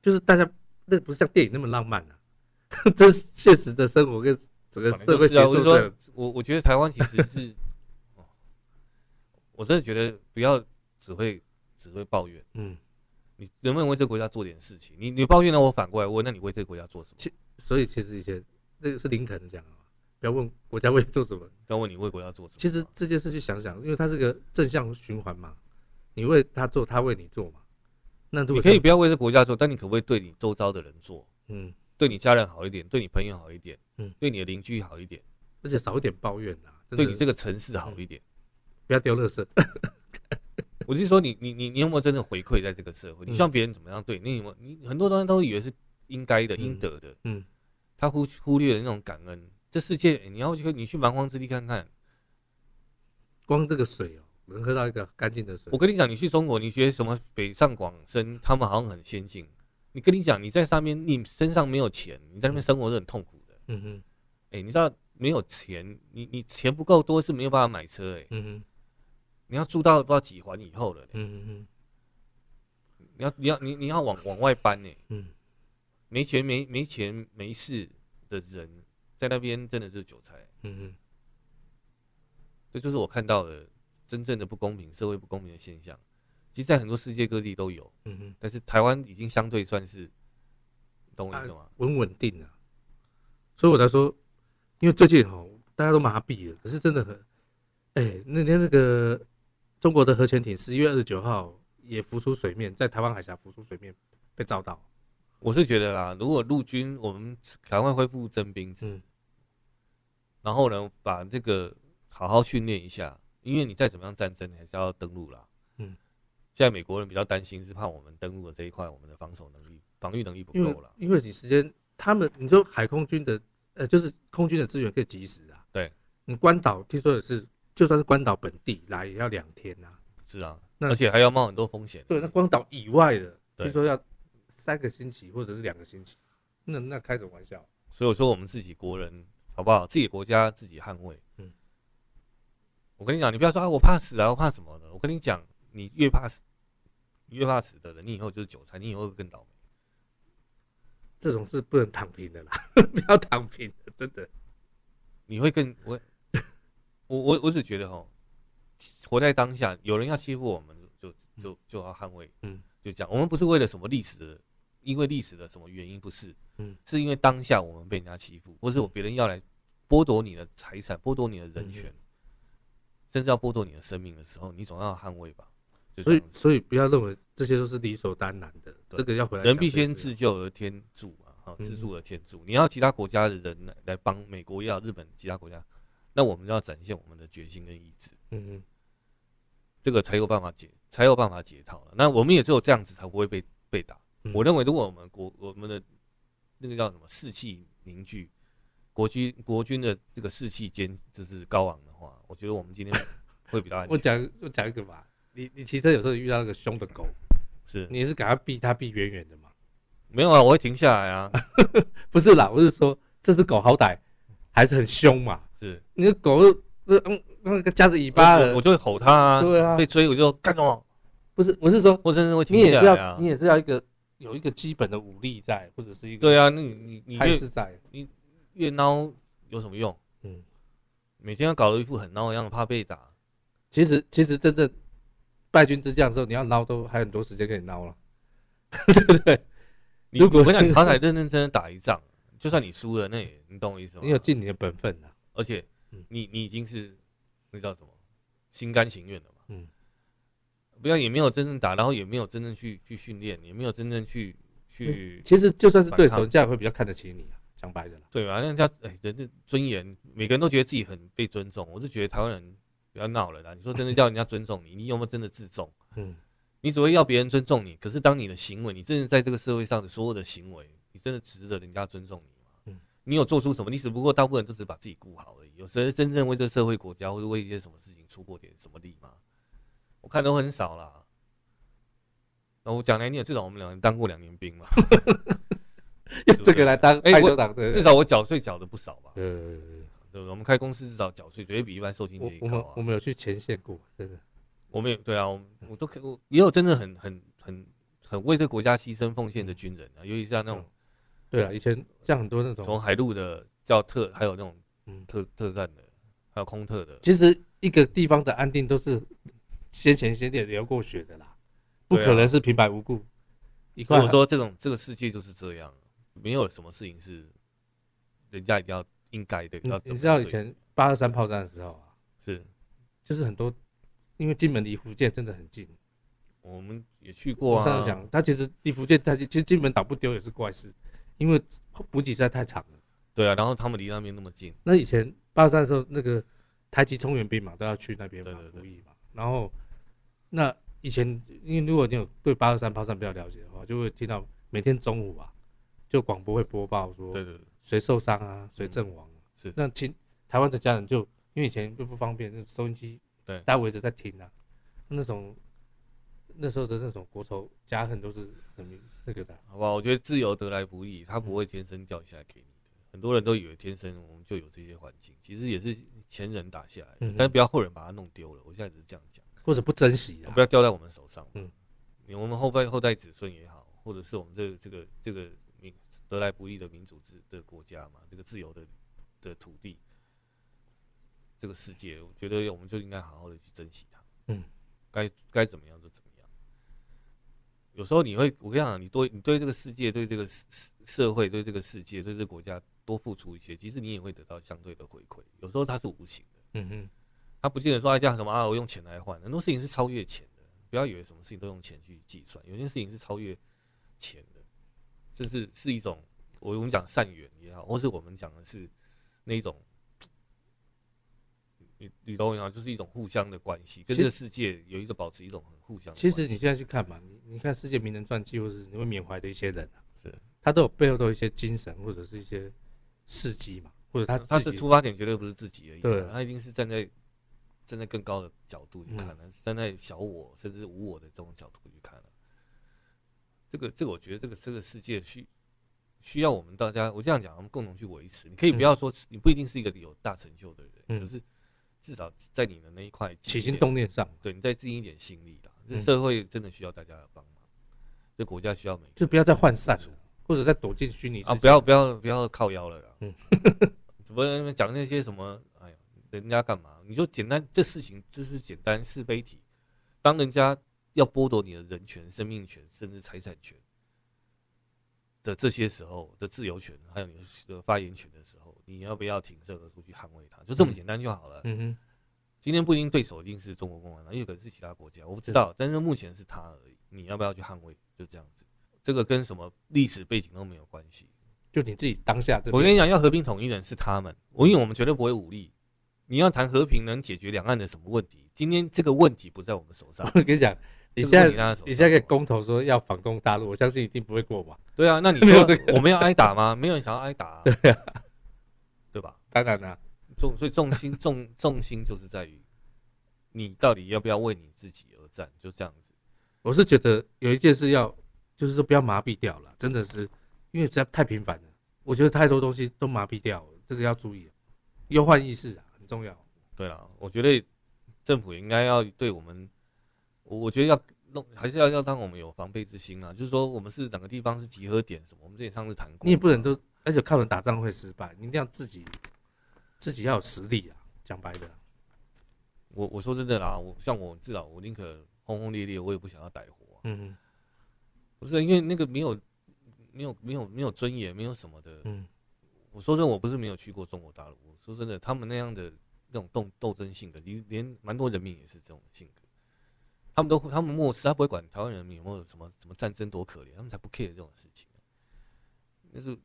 就是大家那不是像电影那么浪漫啊，这是现实的生活跟整个社会协作。我我我觉得台湾其实是，我真的觉得不要只会。只会抱怨，嗯，你能不能为这个国家做点事情？你你抱怨了，我反过来问，那你为这个国家做什么？其所以其实以前那个是林肯讲的，不要问国家为做什么，要问你为国家做什么。其实这件事去想想，因为它是个正向循环嘛，你为他做，他为你做嘛。那你可以不要为这个国家做，但你可不可以对你周遭的人做？嗯，对你家人好一点，对你朋友好一点，嗯，对你的邻居好一点，而且少一点抱怨啊，对你这个城市好一点，不要丢垃圾。我是说你，你你你你有没有真的回馈在这个社会？你希望别人怎么样对你？有没有？你很多东西都以为是应该的、应得的。嗯，他忽忽略了那种感恩。这世界，你要去你去蛮荒之地看看，光这个水哦，能喝到一个干净的水。我跟你讲，你去中国，你觉得什么北上广深，他们好像很先进。你跟你讲，你在上面，你身上没有钱，你在那边生活是很痛苦的。嗯哼，哎，你知道没有钱，你你钱不够多是没有办法买车哎。嗯哼。你要住到不知道几环以后了，嗯嗯嗯，你要你要你你要往往外搬呢，嗯，没钱没没钱没事的人在那边真的是韭菜，嗯哼，这就是我看到的真正的不公平，社会不公平的现象。其实，在很多世界各地都有，嗯嗯，但是台湾已经相对算是，懂我意思吗？稳稳定了，所以我才说，因为最近哈大家都麻痹了，可是真的很，哎，那天那个。中国的核潜艇十一月二十九号也浮出水面，在台湾海峡浮出水面，被照到。我是觉得啦，如果陆军我们赶快恢复征兵制，嗯、然后呢，把这个好好训练一下，因为你再怎么样战争，你还是要登陆啦。嗯，现在美国人比较担心是怕我们登陆的这一块，我们的防守能力、防御能力不够了。因为你时间，他们你说海空军的，呃，就是空军的资源可以及时啊。对，你关岛听说也是。就算是关岛本地来也要两天啊，是啊，那而且还要冒很多风险。对，那关岛以外的，听说要三个星期或者是两个星期，那那开什么玩笑？所以我说我们自己国人好不好？自己国家自己捍卫。嗯，我跟你讲，你不要说啊，我怕死啊，我怕什么的？我跟你讲，你越怕死，你越怕死的人，你以后就是韭菜，你以后会更倒霉。这种事不能躺平的啦，不要躺平的，真的，你会更我。我我我只觉得哈，活在当下，有人要欺负我们，就就就要捍卫，嗯，就这样。我们不是为了什么历史的，因为历史的什么原因不是，嗯，是因为当下我们被人家欺负，或是我别人要来剥夺你的财产、剥夺你的人权，甚至要剥夺你的生命的时候，你总要捍卫吧。所以所以不要认为这些都是理所当然的，这个要回来。人必先自救而天助嘛，哈，自助而天助。你要其他国家的人来来帮，美国也好，日本其他国家。那我们要展现我们的决心跟意志，嗯嗯，这个才有办法解才有办法解套了。那我们也只有这样子才不会被被打。嗯我认为，如果我们国我们的那个叫什么士气凝聚，国军国军的这个士气坚就是高昂的话，我觉得我们今天 会比较安全。我讲我讲一个吧，你你骑车有时候遇到那个凶的狗，是你是赶快避它避远远的嘛？没有啊，我会停下来啊。不是啦，我是说这只狗好歹还是很凶嘛。是，你的狗那嗯那个夹着尾巴的，我就会吼它啊。对啊被追我就干什么？不是，我是说，我真的会你也是要停下来啊你。也是要一个有一个基本的武力在，或者是一个对啊，那你你你越态势在。越孬有什么用？嗯，每天要搞得一副很孬的样子，怕被打。其实其实真正败军之将的时候，你要捞都还有很多时间可以捞了，对不对？你如果我想你好歹认认真真打一仗，就算你输了，那也你懂我意思吗？你有尽你的本分啊。而且嗯你你已经是那叫什么心甘情愿的嘛。嗯，不要也没有真正打，然后也没有真正去去训练，也没有真正去去其实就算是对手，人家也会比较看得起你啊。讲白的啦，对吧？那人家哎，人的尊严，每个人都觉得自己很被尊重。我就觉得台湾人不要闹了啦。你说真的叫人家尊重你，你有没有真的自重？嗯，你只会要别人尊重你，可是当你的行为，你真的在这个社会上的所有的行为，你真的值得人家尊重你吗？嗯，你有做出什么？你只不过大部分人都只是把自己顾好而已。有谁真正为这个社会、国家或者为一些什么事情出过点什么力吗？我看都很少啦。那我讲来你也，至少我们两人当过两年兵嘛，用 这个来当哎我排球党的，至少我缴税缴的不少吧？呃，对不对？我们开公司至少缴税绝对比一般受薪我阶级高啊。我们我们有去前线过，真的，我们也对啊，我我都可以，我也有真的很很很很为这个国家牺牲奉献的军人啊，尤其像那种对啊，以前像很多那种，从海陆的叫特，还有那种嗯，特特战的，还有空特的，其实一个地方的安定都是先前先烈流过血的啦，不对啊可能是平白无故。一块我说这种这个世界就是这样，没有什么事情是人家一定要应该的。要怎你你知道以对前八二三炮战的时候啊，是就是很多，因为金门离福建真的很近。我们也去过我上次啊，讲，他其实离福建，他其实金门岛不丢也是怪事，因为补给实在太长了。对啊，然后他们离那边那么近，那以前八二三的时候，那个台籍冲援兵嘛，都要去那边嘛对对对服役嘛。然后那以前，因为如果你有对八二三炮战比较了解的话，就会听到每天中午啊，就广播会播报说对对对，谁受伤啊，谁阵亡、啊是那亲台湾的家人就因为以前就不方便，那收音机对大家围着在听啊，那种那时候的那种国仇家恨都是很明那个的。好不好？我觉得自由得来不易，它不会天生掉下来给你的。很多人都以为天生我们就有这些环境，其实也是前人打下来的，嗯但是不要后人把它弄丢了。我现在只是这样讲。或者不珍惜啊不，要掉在我们手上。嗯我们后代后代子孙也好，或者是我们这个这个这个民得来不易的民主制的国家嘛，这个自由的的土地，这个世界，我觉得我们就应该好好的去珍惜它。嗯，该该怎么样就怎么样。有时候你会，我跟你讲，你对你对这个世界、对这个社社会、对这个世界、对这个国家多付出一些，其实你也会得到相对的回馈。有时候它是无形的。嗯嗯，他不见得说哎，叫什么啊，我用钱来换，很多事情是超越钱的。不要以为什么事情都用钱去计算，有些事情是超越钱的，这是是一种我我们讲善缘也好，或是我们讲的是那一种，你你懂我意思吗？就是一种互相的关系，跟这个世界有一个保持一种很互相的关系。其实你现在去看嘛，你你看世界名人传记，或是你会缅怀的一些人啊，是他都有背后都有一些精神或者是一些事迹嘛，或者他他的己出发点绝对不是自己而已，对他一定是站在站在更高的角度去看的，嗯站在小我甚至无我的这种角度去看的。这个这个，我觉得这个这个世界需需要我们大家，我这样讲，我们共同去维持。你可以不要说，你不一定是一个有大成就的人，嗯可是至少在你的那一块起心动念上，对你再尽一点心力啦。这嗯社会真的需要大家的帮忙，这国家需要就不要再涣散了，或者再躲进虚拟啊！不要不要不要靠腰了嗯，怎么讲那些什么？哎呀，人家干嘛？你就简单，这事情就是简单是非题。当人家要剥夺你的人权、生命权，甚至财产权的这些时候的自由权，还有你的发言权的时候，你要不要挺身而出去捍卫它？就这么简单就好了。嗯哼，今天不一定对手一定是中国共产党，也有可能是其他国家，我不知道。但是目前是他而已。你要不要去捍卫？就这样子。这个跟什么历史背景都没有关系。就你自己当下这，我跟你讲，要和平统一人是他们，我因为我们绝对不会武力。你要谈和平，能解决两岸的什么问题？今天这个问题不在我们手上。我跟你讲，你现在你现在可以公投说要反攻大陆，我相信一定不会过吧。对啊，那你说我们要挨打吗？没有人想要挨打啊。对啊，对吧？当然了，重所以重心重重心就是在于你到底要不要为你自己而战，就这样子。我是觉得有一件事要，就是说不要麻痹掉了，真的是因为实在太频繁了。我觉得太多东西都麻痹掉了，这个要注意，忧患意识啊很重要。对了，我觉得政府应该要对我们。我我觉得要弄，还是要要当我们有防备之心啊。就是说，我们是哪个地方是集合点什么？我们这也上次谈过。你也不能都，而且靠人打仗会失败，你一定要自己自己要有实力啊。讲白的，我我说真的啦，我像我至少我宁可轰轰烈烈，我也不想要歹活啊。嗯嗯，不是因为那个没有没有没有没有尊严，没有什么的。嗯，我说真的，我不是没有去过中国大陆。我说真的，他们那样的那种斗斗争性格，连连蛮多人民也是这种性格。他们都他们漠视，他不会管台湾人民有没有什么什么战争多可怜，他们才不 care 这种事情。就是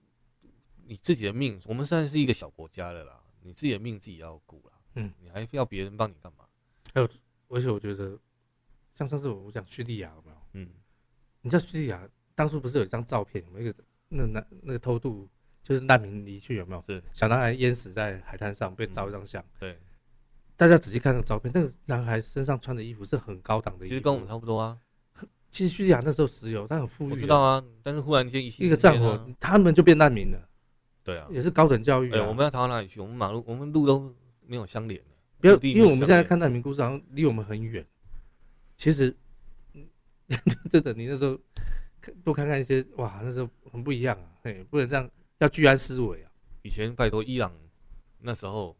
你自己的命，我们算是一个小国家了啦，你自己的命自己要顾啦。嗯，你还要别人帮你干嘛？还有，而且我觉得，像上次我讲叙利亚有没有？嗯，你知道叙利亚当初不是有一张照片，有没有一个那那那个偷渡就是难民离去有没有？是小男孩淹死在海滩上，被照一张相。嗯、对。大家仔细看那个照片，那个男孩身上穿的衣服是很高档的衣服，其实跟我们差不多啊。其实叙利亚那时候石油，他很富裕，我知道啊。但是忽然间一一个战火，他们就变难民了。对啊，也是高等教育。哎，我们要逃到哪里去？我们马路，我们路都没有相连的。不要，因为我们现在看难民故事，好像离我们很远。其实，真的，你那时候多看看一些，哇，那时候很不一样啊。哎，不能这样，要居安思危啊。以前拜托伊朗那时候。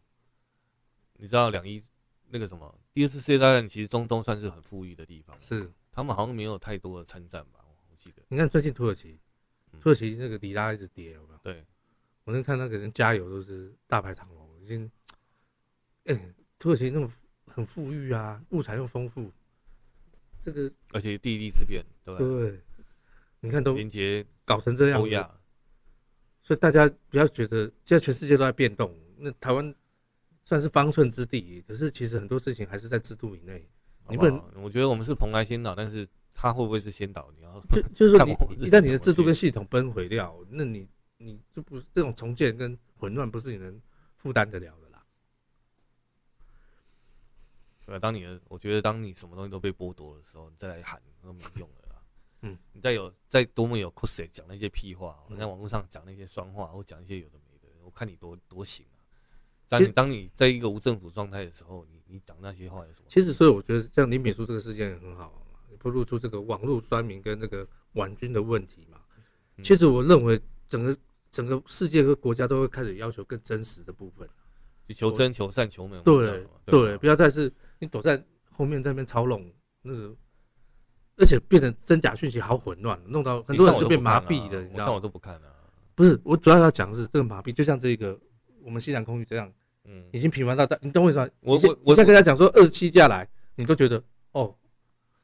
你知道两伊那个什么？第二次世界大战其实中东算是很富裕的地方，是他们好像没有太多的参战吧？我记得。你看最近土耳其，土耳其那个里拉一直跌，有没有？对，我那看那个人加油都是大排长龙，已经，哎、欸，土耳其那么很富裕啊，物产又丰富，这个而且地利之便，对对，你看都连接搞成这样子，所以大家不要觉得现在全世界都在变动，那台湾。算是方寸之地，可是其实很多事情还是在制度以内。你不能，我觉得我们是蓬莱仙岛，但是他会不会是仙岛？你要就就是说你，你一旦你的制度跟系统崩毁掉，那你你就不是这种重建跟混乱，不是你能负担得了的啦。对，当你的，我觉得当你什么东西都被剥夺的时候，你再来喊都没用了啦。嗯，你再有再多么有 cos 讲那些屁话，我在网络上讲那些酸话，或讲一些有的没的，我看你多多行。当你当你在一个无政府状态的时候，你你讲那些话有什么？其实，所以我觉得像林敏书这个事件也很好嘛，不露出这个网络酸民跟这个网军的问题嘛。其实我认为整个整个世界和国家都会开始要求更真实的部分，求真、求善、求美。对对，不要再是你躲在后面在那边操弄那个，而且变成真假讯息好混乱，弄到很多人就被麻痹了。你知道我都不看了。不是，我主要要讲的是这个麻痹，就像这个。我们西南空域这样，嗯，已经频繁到大，你懂我意思吗？我我我现在跟他讲说二十七架来，你都觉得哦，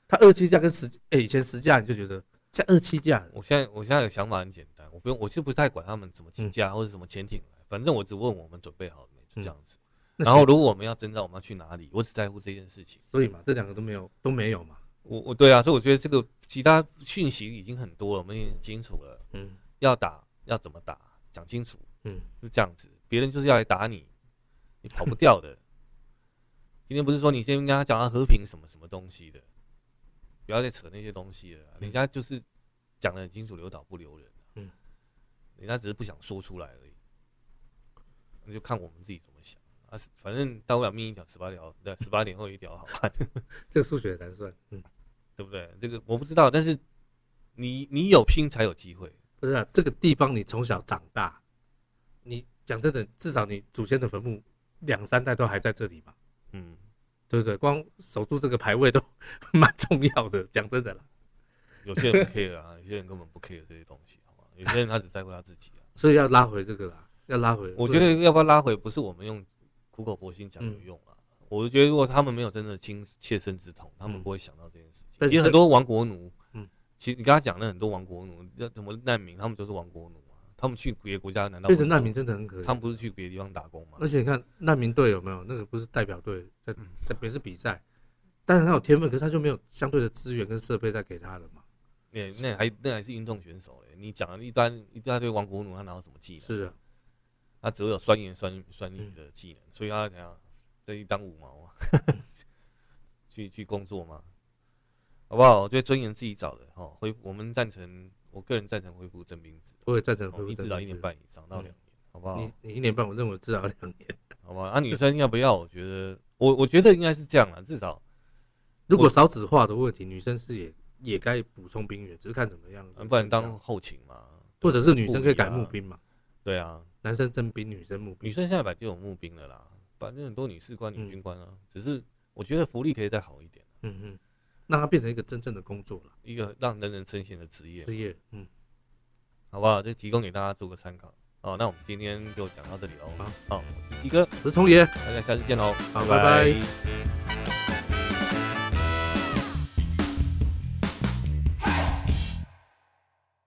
他二十七架跟十哎以前十架你就觉得像二十七架。我现在我现在的想法很简单，我不用，我就不太管他们怎么竞价或者什么潜艇来，反正我只问我们准备好了没，就这样子。然后如果我们要征战，我们要去哪里？我只在乎这件事情。所以嘛，这两个都没有都没有嘛。我我对啊，所以我觉得这个其他讯息已经很多了，我们已经很清楚了。嗯，要打要怎么打，讲清楚。嗯，就这样子。别人就是要来打你，你跑不掉的。今天不是说你先跟他讲他和平什么什么东西的，不要再扯那些东西了。人家就是讲的很清楚，留岛不留人。嗯，人家只是不想说出来而已。那就看我们自己怎么想啊。反正大不了命一条，十八条，对，十八年后一条，好吧？这个数学难算，嗯，对不对？这个我不知道，但是你你有拼才有机会。不是啊，这个地方你从小长大，你。讲真的，至少你祖先的坟墓两三代都还在这里嘛，嗯，对不对？光守住这个牌位都 蛮重要的。讲真的啦，有些人不 care 啊，有些人根本不 care 这些东西，好吧？有些人他只在乎他自己啊。所以要拉回这个啦，要拉回。我觉得要不要拉回，不是我们用苦口婆心讲有用啊。嗯、我觉得如果他们没有真的亲切身之痛，他们不会想到这件事情。嗯、其实很多亡国奴，嗯，其实你跟他讲的很多亡国奴，那什么难民，他们都是亡国奴。他们去别的国家，难道变成难民真的很可怜？他们不是去别的地方打工吗？而且你看难民队有没有那个不是代表队在在别是比赛，当然他有天分，可是他就没有相对的资源跟设备再给他了嘛。那那还那还是运动选手嘞，你讲了一般一大堆亡国奴，他拿到什么技能？是啊，他只有酸言酸酸语的技能，嗯、所以他怎样这一当五毛啊，去去工作嘛，好不好？我觉得尊严自己找的哈，回我们赞成，我个人赞成恢复征兵制，我也赞成恢复你至少一年半以上到两年，嗯、好不好？你你一年半，我认为至少两年，好不好？啊，女生要不要？我觉得我我觉得应该是这样啦，至少如果少子化的问题，女生是也。也该补充兵员，只是看怎么样，不然当后勤嘛，或者是女生可以改募兵嘛？对啊，男生征兵，女生募兵。女生现在本来就有募兵了啦，反正很多女士官、女军官啊，只是我觉得福利可以再好一点。嗯嗯，让它变成一个真正的工作了，一个让人人称羡的职业。职业，嗯，好不好？就提供给大家做个参考。哦，那我们今天就讲到这里喽。好，我是鸡哥，我是聪爷，大家下次见喽，好，拜拜。